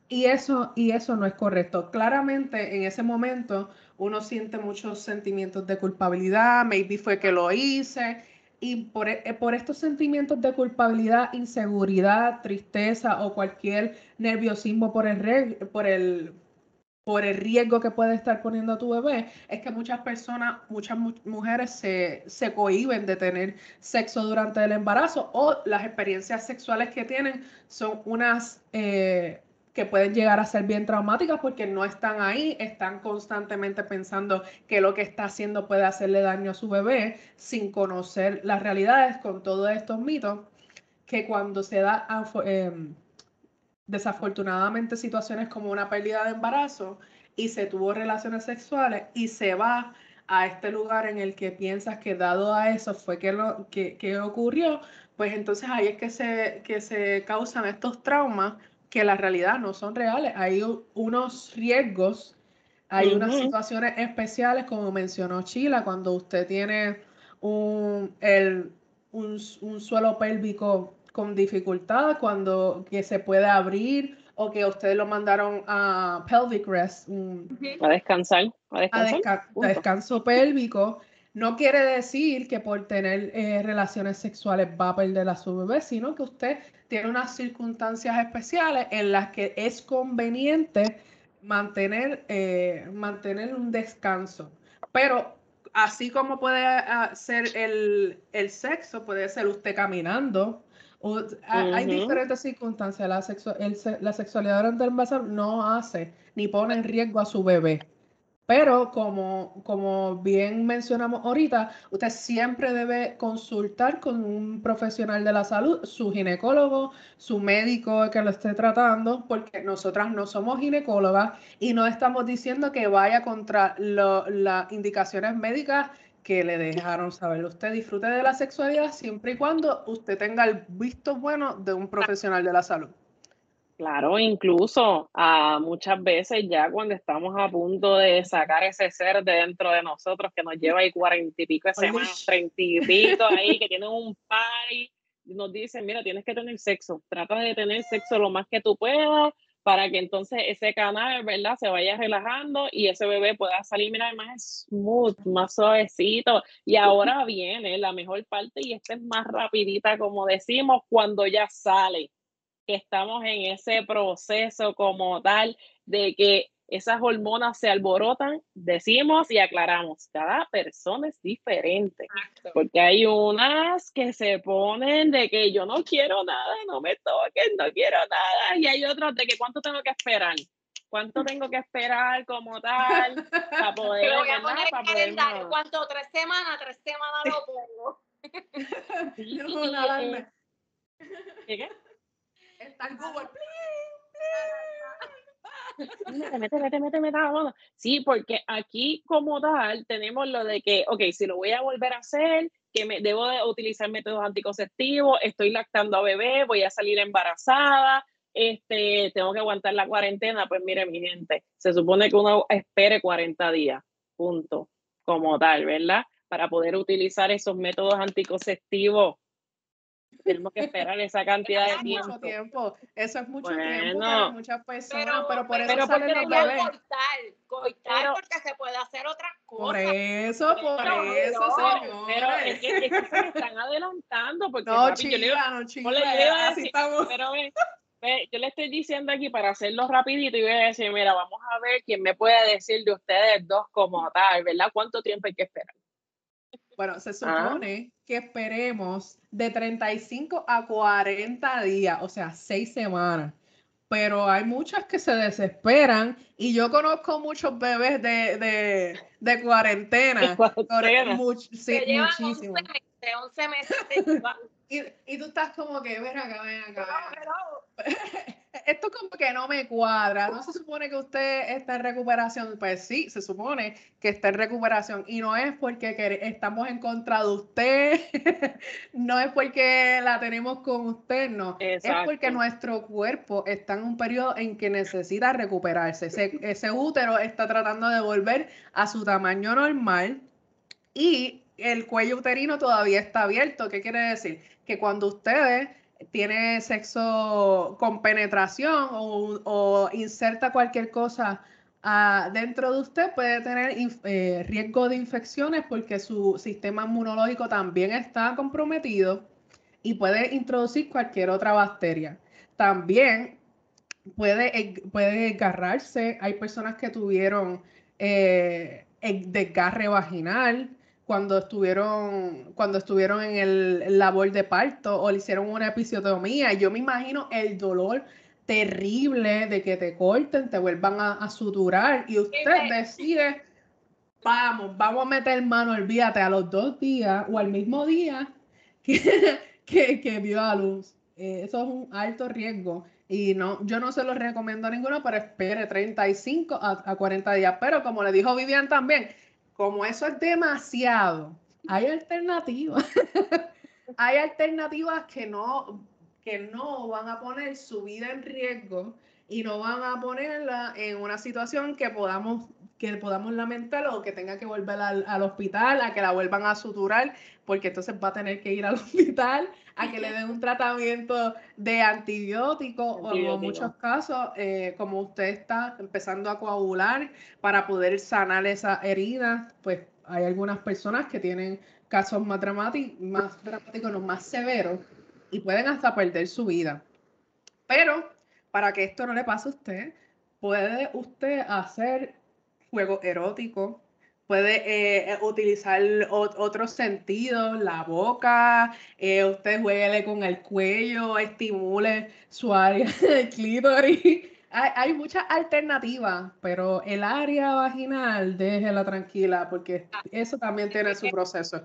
Y eso, y eso no es correcto. Claramente en ese momento uno siente muchos sentimientos de culpabilidad, maybe fue que lo hice. Y por, e, por estos sentimientos de culpabilidad, inseguridad, tristeza o cualquier nerviosismo por el, por el, por el riesgo que puede estar poniendo a tu bebé, es que muchas personas, muchas mujeres se, se cohiben de tener sexo durante el embarazo o las experiencias sexuales que tienen son unas eh, que pueden llegar a ser bien traumáticas porque no están ahí, están constantemente pensando que lo que está haciendo puede hacerle daño a su bebé sin conocer las realidades con todos estos mitos que cuando se da... Eh, desafortunadamente situaciones como una pérdida de embarazo y se tuvo relaciones sexuales y se va a este lugar en el que piensas que dado a eso fue que, lo, que, ocurrió, pues entonces ahí es que se, que se causan estos traumas que la realidad no son reales. Hay unos riesgos, hay unas situaciones especiales, como mencionó Chila, cuando usted tiene un, el, un, un suelo pélvico con dificultad, cuando que se puede abrir o que ustedes lo mandaron a pelvic rest. a descansar. A, descanso pélvico. No quiere decir que por tener eh, relaciones sexuales va a perder a su bebé, sino que usted tiene unas circunstancias especiales en las que es conveniente mantener, eh, mantener un descanso. Pero así como puede ah, ser el, el sexo, puede ser usted caminando, hay diferentes circunstancias. La, la sexualidad durante el embarazo no hace ni pone en riesgo a su bebé. Pero como, como bien mencionamos ahorita, usted siempre debe consultar con un profesional de la salud, su ginecólogo, su médico que lo esté tratando, porque nosotras no somos ginecólogas y no estamos diciendo que vaya contra las indicaciones médicas que le dejaron saber. Usted disfrute de la sexualidad siempre y cuando usted tenga el visto bueno de un profesional de la salud. Claro, incluso a muchas veces ya cuando estamos a punto de sacar ese ser de dentro de nosotros que nos lleva ahí cuarenta y pico de semanas, treinta y pico ahí, que tiene un party, nos dicen, mira, tienes que tener sexo, trata de tener sexo lo más que tú puedas, para que entonces ese canal, ¿verdad? Se vaya relajando y ese bebé pueda salir, mira, más smooth, más suavecito. Y ahora viene la mejor parte y esta es más rapidita, como decimos, cuando ya sale, que estamos en ese proceso como tal de que esas hormonas se alborotan, decimos y aclaramos, cada persona es diferente, porque hay unas que se ponen de que yo no quiero nada, no me toquen, no quiero nada, y hay otras de que cuánto tengo que esperar. ¿Cuánto tengo que esperar como tal para poder, Te voy a poner el Para calendario. ¿Cuánto? ¿Tres semanas? Tres semanas lo pongo. Sí, No, una alarma. eh, ¿qué? Está en Google. Mete, Sí, porque aquí como tal tenemos lo de que, ok, si lo voy a volver a hacer, que me debo de utilizar métodos anticonceptivos, estoy lactando a bebé, voy a salir embarazada, este, tengo que aguantar la cuarentena, pues mire mi gente, se supone que uno espere 40 días, punto, como tal, ¿verdad? Para poder utilizar esos métodos anticonceptivos, tenemos que esperar esa cantidad de Es mucho tiempo. tiempo. Eso es mucho tiempo Bueno. para muchas personas, Pero, pero, por eso pero ¿por no bebés. Coitar, coitar Pero- porque se puede hacer otras Por cosas. eso, por eso, pero- Pero es señores. que, es que se están adelantando, porque No, papi, yo le iba- no, chica. le iba a Así decir- estamos. Pero ve, ve, yo le estoy diciendo aquí para hacerlo rapidito y voy a decir, mira, vamos a ver quién me puede decir de ustedes dos como tal, ¿verdad? ¿Cuánto tiempo hay que esperar? Bueno, se Ah. supone que esperemos de 35 a 40 días, o sea, seis semanas. Pero hay muchas que se desesperan y yo conozco muchos bebés de, de, de cuarentena. Cuarentena. Much- sí, llevan muchísimo. 11 meses, 11 meses. Y, y tú estás como que, ven acá, ven acá. Pero, ven pero, acá". Esto como que no me cuadra. ¿No se supone que usted está en recuperación? Pues sí, se supone que está en recuperación. Y no es porque estamos en contra de usted, no es porque la tenemos con usted, no. Es porque nuestro cuerpo está en un periodo en que necesita recuperarse. Ese, ese útero está tratando de volver a su tamaño normal y el cuello uterino todavía está abierto. ¿Qué quiere decir? Que cuando ustedes tienen sexo con penetración o, inserta cualquier cosa ah, dentro de usted, puede tener eh, riesgo de infecciones porque su sistema inmunológico también está comprometido y puede introducir cualquier otra bacteria. También puede, eh, puede desgarrarse. Hay personas que tuvieron eh, desgarre vaginal cuando estuvieron, cuando estuvieron en el labor de parto o le hicieron una episiotomía. Yo me imagino el dolor terrible de que te corten, te vuelvan a, a suturar y usted decide, vamos, vamos a meter mano, olvídate, a los dos días o al mismo día que, que, que dio a luz. Eh, eso es un alto riesgo. Y no, yo no se lo recomiendo a ninguno, pero espere 35 a, a 40 días. Pero como le dijo Vivian también, como eso es demasiado, hay alternativas. hay alternativas que no, que no van a poner su vida en riesgo y no van a ponerla en una situación que podamos, que podamos lamentar o que tenga que volver al, al hospital, a que la vuelvan a suturar, porque entonces va a tener que ir al hospital a que le den un tratamiento de antibiótico o en muchos casos, eh, como usted está empezando a coagular para poder sanar esa herida, pues hay algunas personas que tienen casos más, más dramáticos, no más severos, y pueden hasta perder su vida. Pero para que esto no le pase a usted, puede usted hacer juego erótico, puede eh, utilizar ot- otros sentidos, la boca, eh, usted juegue con el cuello, estimule su área de clítoris. Hay, hay muchas alternativas, pero el área vaginal, déjela tranquila, porque eso también tiene su proceso.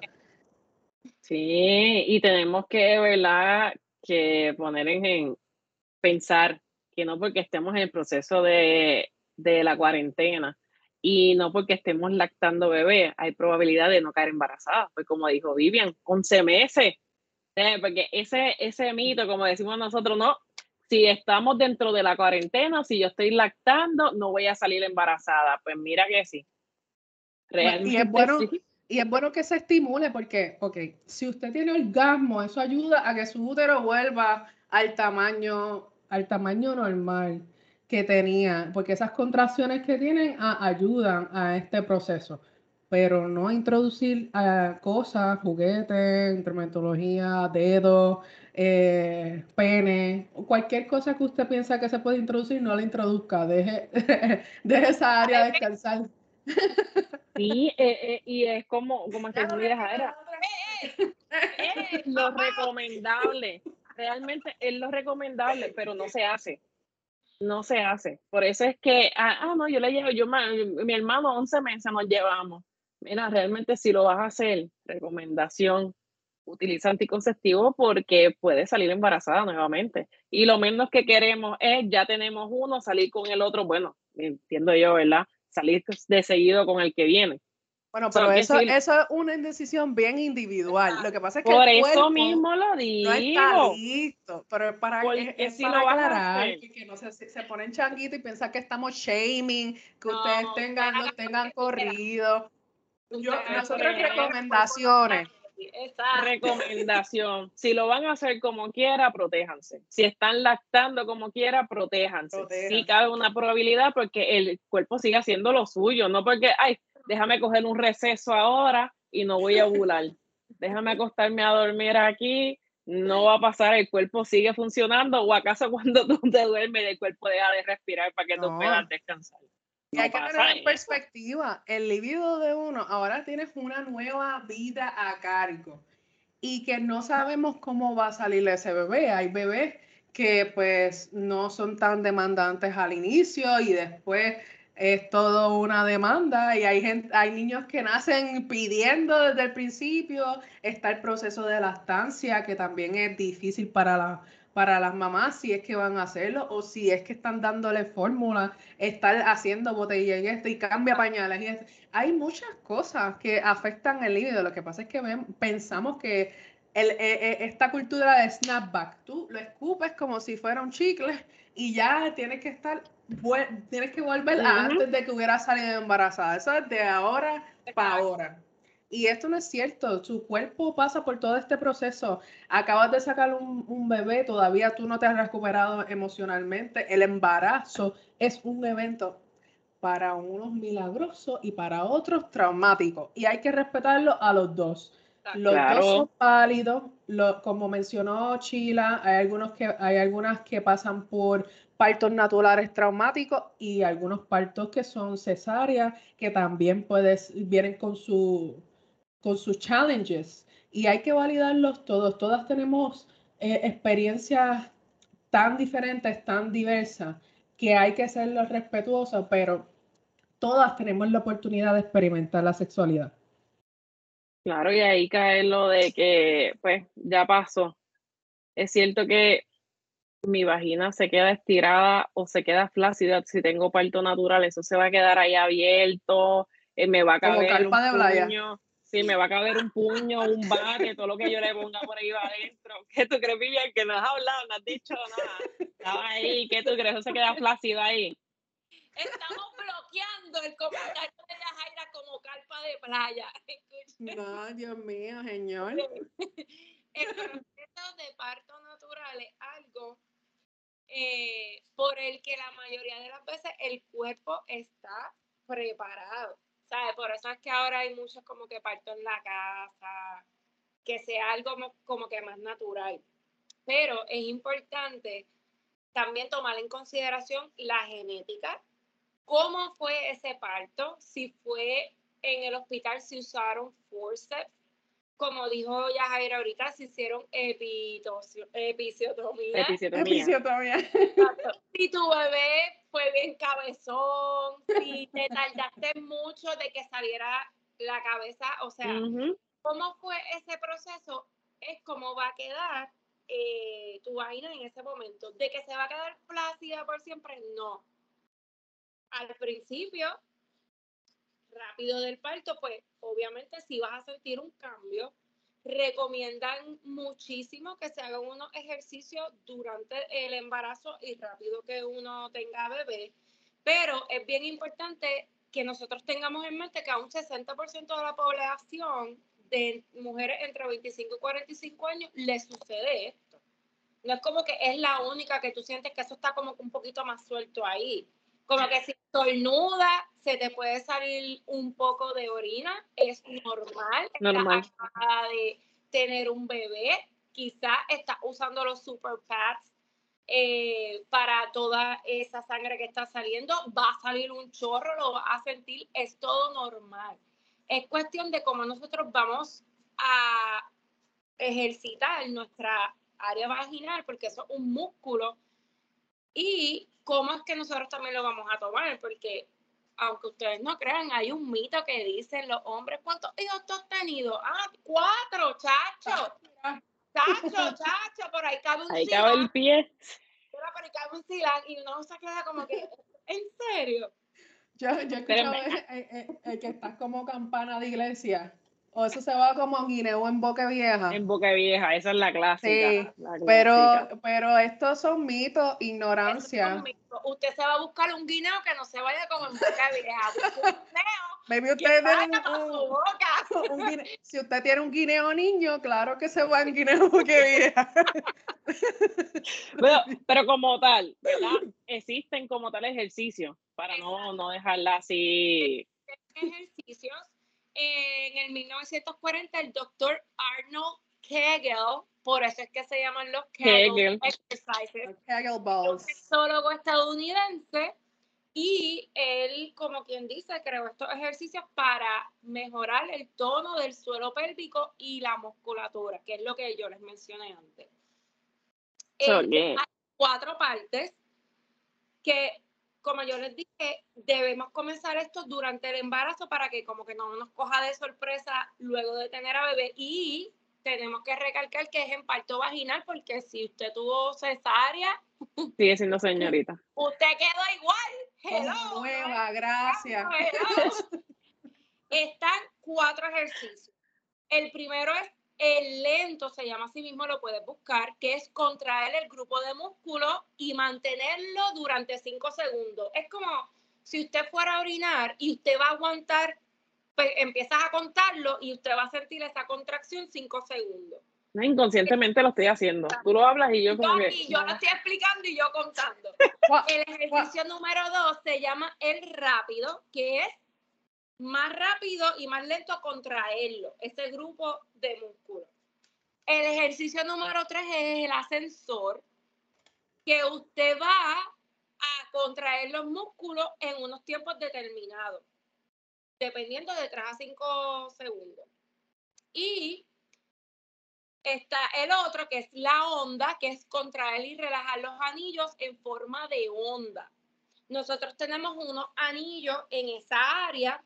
Sí, y tenemos que, ¿verdad? Que poner en, en pensar que no porque estemos en el proceso de, de la cuarentena y no porque estemos lactando bebé, hay probabilidad de no caer embarazada. Pues como dijo Vivian, 11 meses. Eh, Porque ese, ese mito, como decimos nosotros, no, si estamos dentro de la cuarentena, si yo estoy lactando, no voy a salir embarazada. Pues mira que sí. Realmente bueno sí. Y es bueno que se estimule porque, ok, si usted tiene orgasmo, eso ayuda a que su útero vuelva al tamaño, al tamaño normal que tenía, porque esas contracciones que tienen a- ayudan a este proceso, pero no introducir ah, cosas, juguetes, instrumentología, dedos, eh, pene, cualquier cosa que usted piensa que se puede introducir, no la introduzca, deje, deje esa área descansar. Sí, eh, eh, y es como, como "Aira, otra vez. Eh, lo recomendable. Realmente es lo recomendable, pero no se hace. No se hace. Por eso es que, ah, ah no, yo le llevo, yo, mi hermano 11 meses nos llevamos. Mira, realmente si lo vas a hacer, recomendación, utiliza anticonceptivo porque puede salir embarazada nuevamente. Y lo menos que queremos es, ya tenemos uno, salir con el otro, bueno, entiendo yo, ¿verdad? Salir de seguido con el que viene. Bueno, pero eso, eso es una decisión bien individual. Lo que pasa es que por eso mismo lo digo. No está listo. Pero para, que si para aclarar que, no se, se ponen changuito y piensan que estamos shaming, que ustedes tengan, no tengan corrido. Yo, nosotros recomendaciones. Recomendación. Si lo van a hacer como quiera, protéjanse. Si están lactando como quiera, protéjanse. Si cabe una probabilidad porque el cuerpo sigue haciendo lo suyo, no porque, ay, déjame coger un receso ahora y no voy a ovular. Déjame acostarme a dormir aquí, no va a pasar, el cuerpo sigue funcionando o acaso cuando tú te duermes el cuerpo deja de respirar para que tú puedas descansar. y hay que tener en perspectiva, el libido de uno, ahora tienes una nueva vida a cargo y que no sabemos cómo va a salir ese bebé. Hay bebés que pues no son tan demandantes al inicio y después es todo una demanda y hay, gente, hay niños que nacen pidiendo desde el principio. Está el proceso de lactancia, que también es difícil para, la, para las mamás, si es que van a hacerlo o si es que están dándole fórmula, estar haciendo botella y esto y cambia pañales. Y Hay muchas cosas que afectan el líbido. Lo que pasa es que pensamos que el, e, e, esta cultura de snapback, tú lo escupes como si fuera un chicle y ya tienes que estar tienes que volver antes de que hubiera salido embarazada. Eso es de ahora para ahora. Y esto no es cierto. Tu cuerpo pasa por todo este proceso. Acabas de sacar un, un, bebé, todavía tú no te has recuperado emocionalmente. El embarazo es un evento para unos milagrosos y para otros traumáticos. Y hay que respetarlo a los dos. Los dos son válidos. como mencionó Chila, hay, algunos que, hay algunas que pasan por partos naturales traumáticos y algunos partos que son cesáreas, que también puedes, vienen con, su, con sus challenges. Y hay que validarlos todos. Todas tenemos eh, experiencias tan diferentes, tan diversas, que hay que serlo respetuosos, pero todas tenemos la oportunidad de experimentar la sexualidad. Claro, y ahí cae lo de que, pues, ya pasó. Es cierto que mi vagina se queda estirada o se queda flácida si tengo parto natural, eso se va a quedar ahí abierto, eh, me va a caber un puño, sí, me va a caber un puño, un bate, todo lo que yo le ponga por ahí va adentro. ¿Qué tú crees, Vivian? Que no has hablado, no has dicho nada. Estaba ahí, ¿qué tú crees? Eso se queda flácido ahí. Estamos bloqueando el comentario de la Jaira como carpa de playa. No, Dios mío, señor. El proceso de parto natural es algo eh, por el que la mayoría de las veces el cuerpo está preparado. ¿Sabes? Por eso es que ahora hay muchos como que parto en la casa, que sea algo como, como que más natural. Pero es importante también tomar en consideración la genética, cómo fue ese parto, si fue en el hospital, si usaron forceps, como dijo ya Jaira ahorita, se hicieron episiotomía. Episiotomía. Si tu bebé fue bien cabezón, si te tardaste mucho de que saliera la cabeza, o sea, cómo fue ese proceso, es cómo va a quedar eh, tu vagina en ese momento. De que se va a quedar plácida por siempre, no. Al principio rápido del parto, pues obviamente si vas a sentir un cambio, recomiendan muchísimo que se hagan unos ejercicios durante el embarazo y rápido que uno tenga bebé, pero es bien importante que nosotros tengamos en mente que a un 60% de la población de mujeres entre 25 y 45 años le sucede esto. No es como que es la única que tú sientes que eso está como un poquito más suelto ahí. Como que si tornuda, se te puede salir un poco de orina, es normal. Normal. Acaba de tener un bebé, quizás está usando los super pads eh, para toda esa sangre que está saliendo, va a salir un chorro, lo va a sentir, es todo normal. Es cuestión de cómo nosotros vamos a ejercitar nuestra área vaginal, porque eso es un músculo, y cómo es que nosotros también lo vamos a tomar, porque aunque ustedes no crean, hay un mito que dicen los hombres, ¿cuántos hijos tú has tenido? Ah, cuatro, chacho. Chacho, chacho, por ahí cabe un Ahí cabe el pie. Por ahí cabe un silán y uno se queda como que, ¿en serio? Yo, yo eh, eh, eh, que estás como campana de iglesia. O eso se va como guineo en boca vieja. En boca vieja, esa es la clásica. Sí, pero, pero estos son mitos, ignorancia. Usted se va a buscar un guineo que no se vaya como en boca vieja. Un guineo usted un, un, guineo. Si usted tiene un guineo niño, claro que se va en guineo boca vieja. pero, pero como tal, ¿verdad? Existen como tal ejercicios para no, no dejarla así. Ejercicios en el 1940 el doctor Arnold Kegel, por eso es que se llaman los Kegel, exercises, Kegel balls. un estadounidense y él, como quien dice, creó estos ejercicios para mejorar el tono del suelo pélvico y la musculatura, que es lo que yo les mencioné antes. Hay cuatro partes que como yo les dije, debemos comenzar esto durante el embarazo para que como que no nos coja de sorpresa luego de tener a bebé. Y tenemos que recalcar que es en parto vaginal porque si usted tuvo cesárea sigue siendo señorita. usted quedó igual. Hello. nueva gracias. Están cuatro ejercicios. El primero es el lento se llama así mismo, lo puedes buscar, que es contraer el grupo de músculo y mantenerlo durante cinco segundos. Es como si usted fuera a orinar y usted va a aguantar, pues empiezas a contarlo y usted va a sentir esa contracción cinco segundos. No, inconscientemente lo estoy haciendo. Tú lo hablas y yo como y yo lo estoy explicando y yo contando. el ejercicio número dos se llama el rápido, que es más rápido y más lento contraerlo, ese grupo de músculos. El ejercicio número tres es el ascensor, que usted va a contraer los músculos en unos tiempos determinados, dependiendo de 3 a 5 segundos. Y está el otro, que es la onda, que es contraer y relajar los anillos en forma de onda. Nosotros tenemos unos anillos en esa área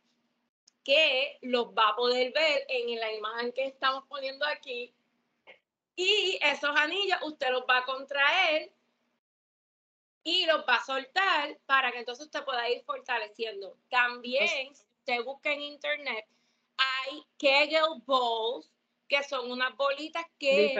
que los va a poder ver en la imagen que estamos poniendo aquí. Y esos anillos usted los va a contraer y los va a soltar para que entonces usted pueda ir fortaleciendo. También, si usted busca en internet, hay Kegel Balls, que son unas bolitas que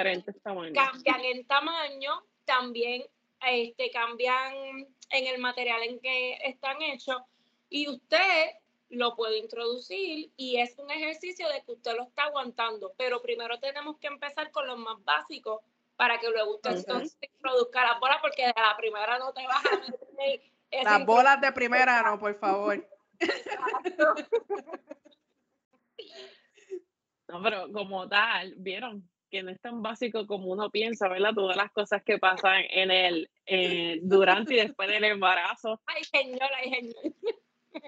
cambian en tamaño, también este, cambian en el material en que están hechos. Y usted lo puede introducir y es un ejercicio de que usted lo está aguantando, pero primero tenemos que empezar con los más básicos para que luego usted entonces produzca las bolas porque de la primera no te vas a meter. Las bolas de primera no, por favor. No, pero como tal, vieron que no es tan básico como uno piensa, ¿verdad? Todas las cosas que pasan en el, eh, durante y después del embarazo. Ay, señor, ay, señor.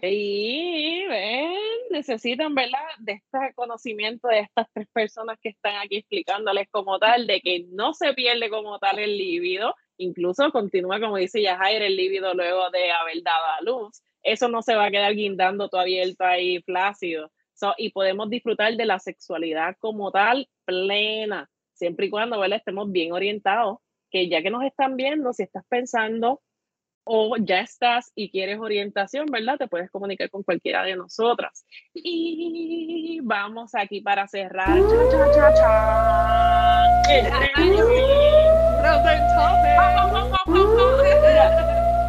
Y ven, necesitan, ¿verdad? De este conocimiento de estas tres personas que están aquí explicándoles como tal, de que no se pierde como tal el líbido, incluso continúa, como dice Yajair, el líbido luego de haber dado a luz. Eso no se va a quedar guindando todo abierto ahí, flácido. y podemos disfrutar de la sexualidad como tal, plena, siempre y cuando, ¿verdad? Estemos bien orientados, que ya que nos están viendo, si estás pensando o ya estás y quieres orientación, ¿verdad? Te puedes comunicar con cualquiera de nosotras. Y vamos aquí para cerrar.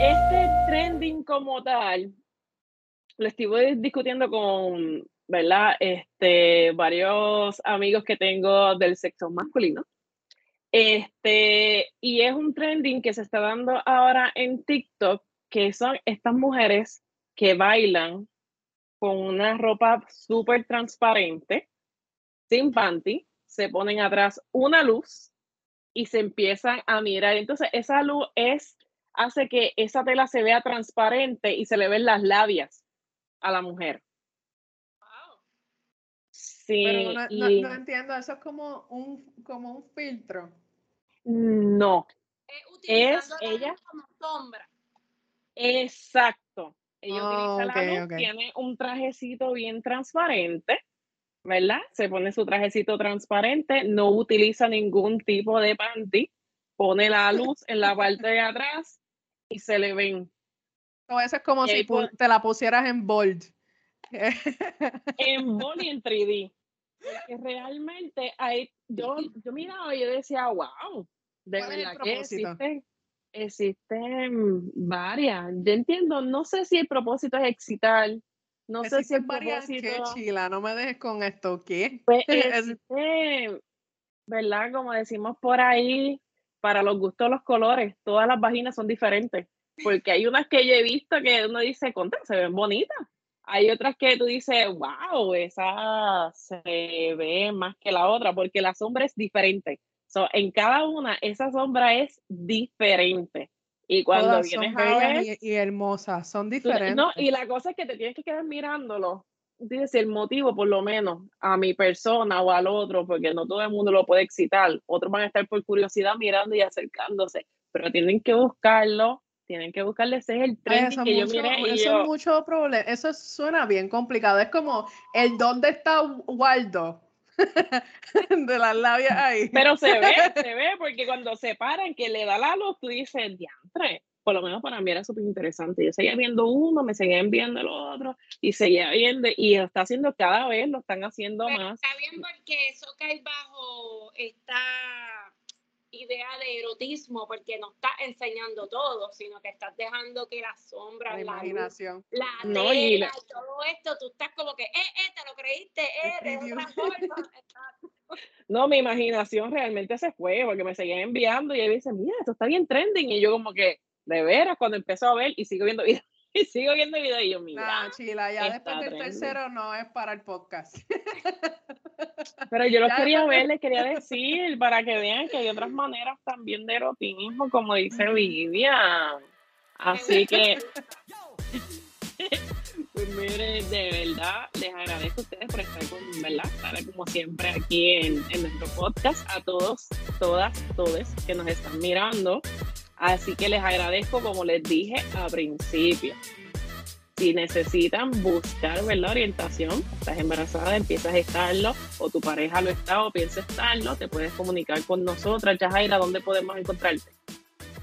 Este trending como tal, lo estuve discutiendo con, ¿verdad? Este, varios amigos que tengo del sexo masculino. Este, y es un trending que se está dando ahora en TikTok, que son estas mujeres que bailan con una ropa súper transparente, sin panty, se ponen atrás una luz y se empiezan a mirar. Entonces, esa luz es, hace que esa tela se vea transparente y se le ven las labias a la mujer. Sí, Pero no, no, entiendo, eso es como un, como un filtro. No. es ella. Como sombra. Exacto. Ella Oh, utiliza la luz, tiene un trajecito bien transparente, ¿verdad? Se pone su trajecito transparente, no utiliza ningún tipo de panty, pone la luz en la parte de atrás y se le ven So, eso es como Y si te la pusieras en bold. en bol y en 3D. Porque realmente hay, yo, yo miraba y yo decía, wow, de ¿Cuál es el verdad que propósito? existen, existen varias. Yo entiendo, no sé si el propósito es excitar, no sé si el varias que propósito chila, no me dejes con esto, ¿qué? pues, Es- existe, ¿verdad? Como decimos por ahí, para los gustos los colores, todas las vaginas son diferentes. Porque hay unas que yo he visto que uno dice, contra, se ven bonitas. Hay otras que tú dices, wow, esa se ve más que la otra, porque la sombra es diferente. So, en cada una, esa sombra es diferente. Y cuando Todas vienes son a ver, y, y hermosas, son tú diferentes. no, y la cosa es que te tienes que quedar mirándolo. Dices, el motivo, por lo menos, a mi persona o al otro, porque no todo el mundo lo puede excitar. Otros van a estar por curiosidad mirando y acercándose, pero tienen que buscarlo, tienen que buscarle ese es el Ay, trending eso yo miré eso yo, es mucho problema. Eso suena bien complicado. Es como el dónde está Waldo de las labias ahí. Pero se ve, se ve, porque cuando se paran, que le da la luz, tú dices, diantre. Por lo menos para mí era súper interesante. Yo seguía viendo uno, me seguía viendo el otro, y seguía viendo, y está haciendo cada vez, lo están haciendo Pero más. está bien porque eso cae bajo esta idea de erotismo, porque no estás enseñando todo, sino que estás dejando que las sombras, La la, luz, imaginación. la No, tela y la- todo esto, tú estás como que, eh, eh, te lo creíste, eh, de otra forma. No, mi imaginación realmente se fue porque me seguían enviando y él dice, mira, esto está bien trending. Y yo como que, de veras, cuando empezó a ver y sigo viendo videos, y sigo viendo videos y yo, mira. Nah, chila, ya después del trending. tercero no es para el podcast. Pero yo los Ya quería ver, les quería decir para que vean que hay otras maneras también de erotismo, como dice Vivian. Así que, pues mire, de verdad, les agradezco a ustedes por estar con, ¿verdad? Estar como siempre aquí en, en nuestro podcast, a todos, todas, todos que nos están mirando. Así que les agradezco, como les dije al principio. Si necesitan buscar ¿verdad? orientación, estás embarazada, empiezas a estarlo, o tu pareja lo está o piensa estarlo, te puedes comunicar con nosotras. Yajaira, ¿dónde podemos encontrarte?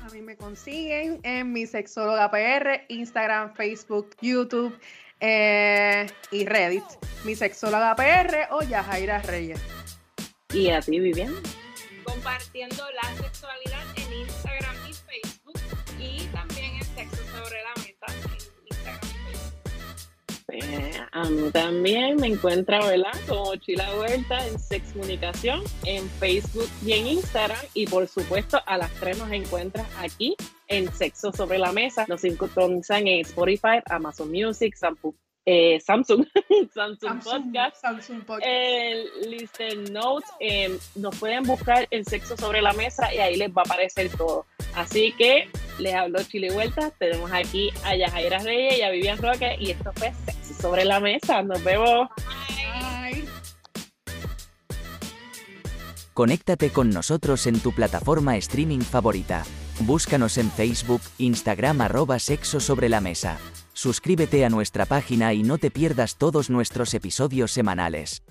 A mí me consiguen en mi sexóloga PR, Instagram, Facebook, YouTube eh, y Reddit. Mi sexóloga PR o Yajaira Reyes. Y a ti, Vivian. Compartiendo la sexualidad Eh, a mí también me encuentra, ¿verdad? Como Chila Huerta en Sex Comunicación, en Facebook y en Instagram. Y por supuesto, a las tres nos encuentras aquí en Sexo sobre la Mesa. Nos sintonizan en Spotify, Amazon Music, Samsung, eh, Samsung, Samsung, Podcast. Samsung Podcast. el Listen Notes, eh, nos pueden buscar en Sexo sobre la Mesa y ahí les va a aparecer todo. Así que les hablo Chile Vuelta, tenemos aquí a Yajaira Reyes y a Vivian Roque y esto fue Sexo sobre la Mesa. Nos vemos. Ay. Conéctate con nosotros en tu plataforma streaming favorita. Búscanos en Facebook, Instagram arroba sexo sobre la mesa. Suscríbete a nuestra página y no te pierdas todos nuestros episodios semanales.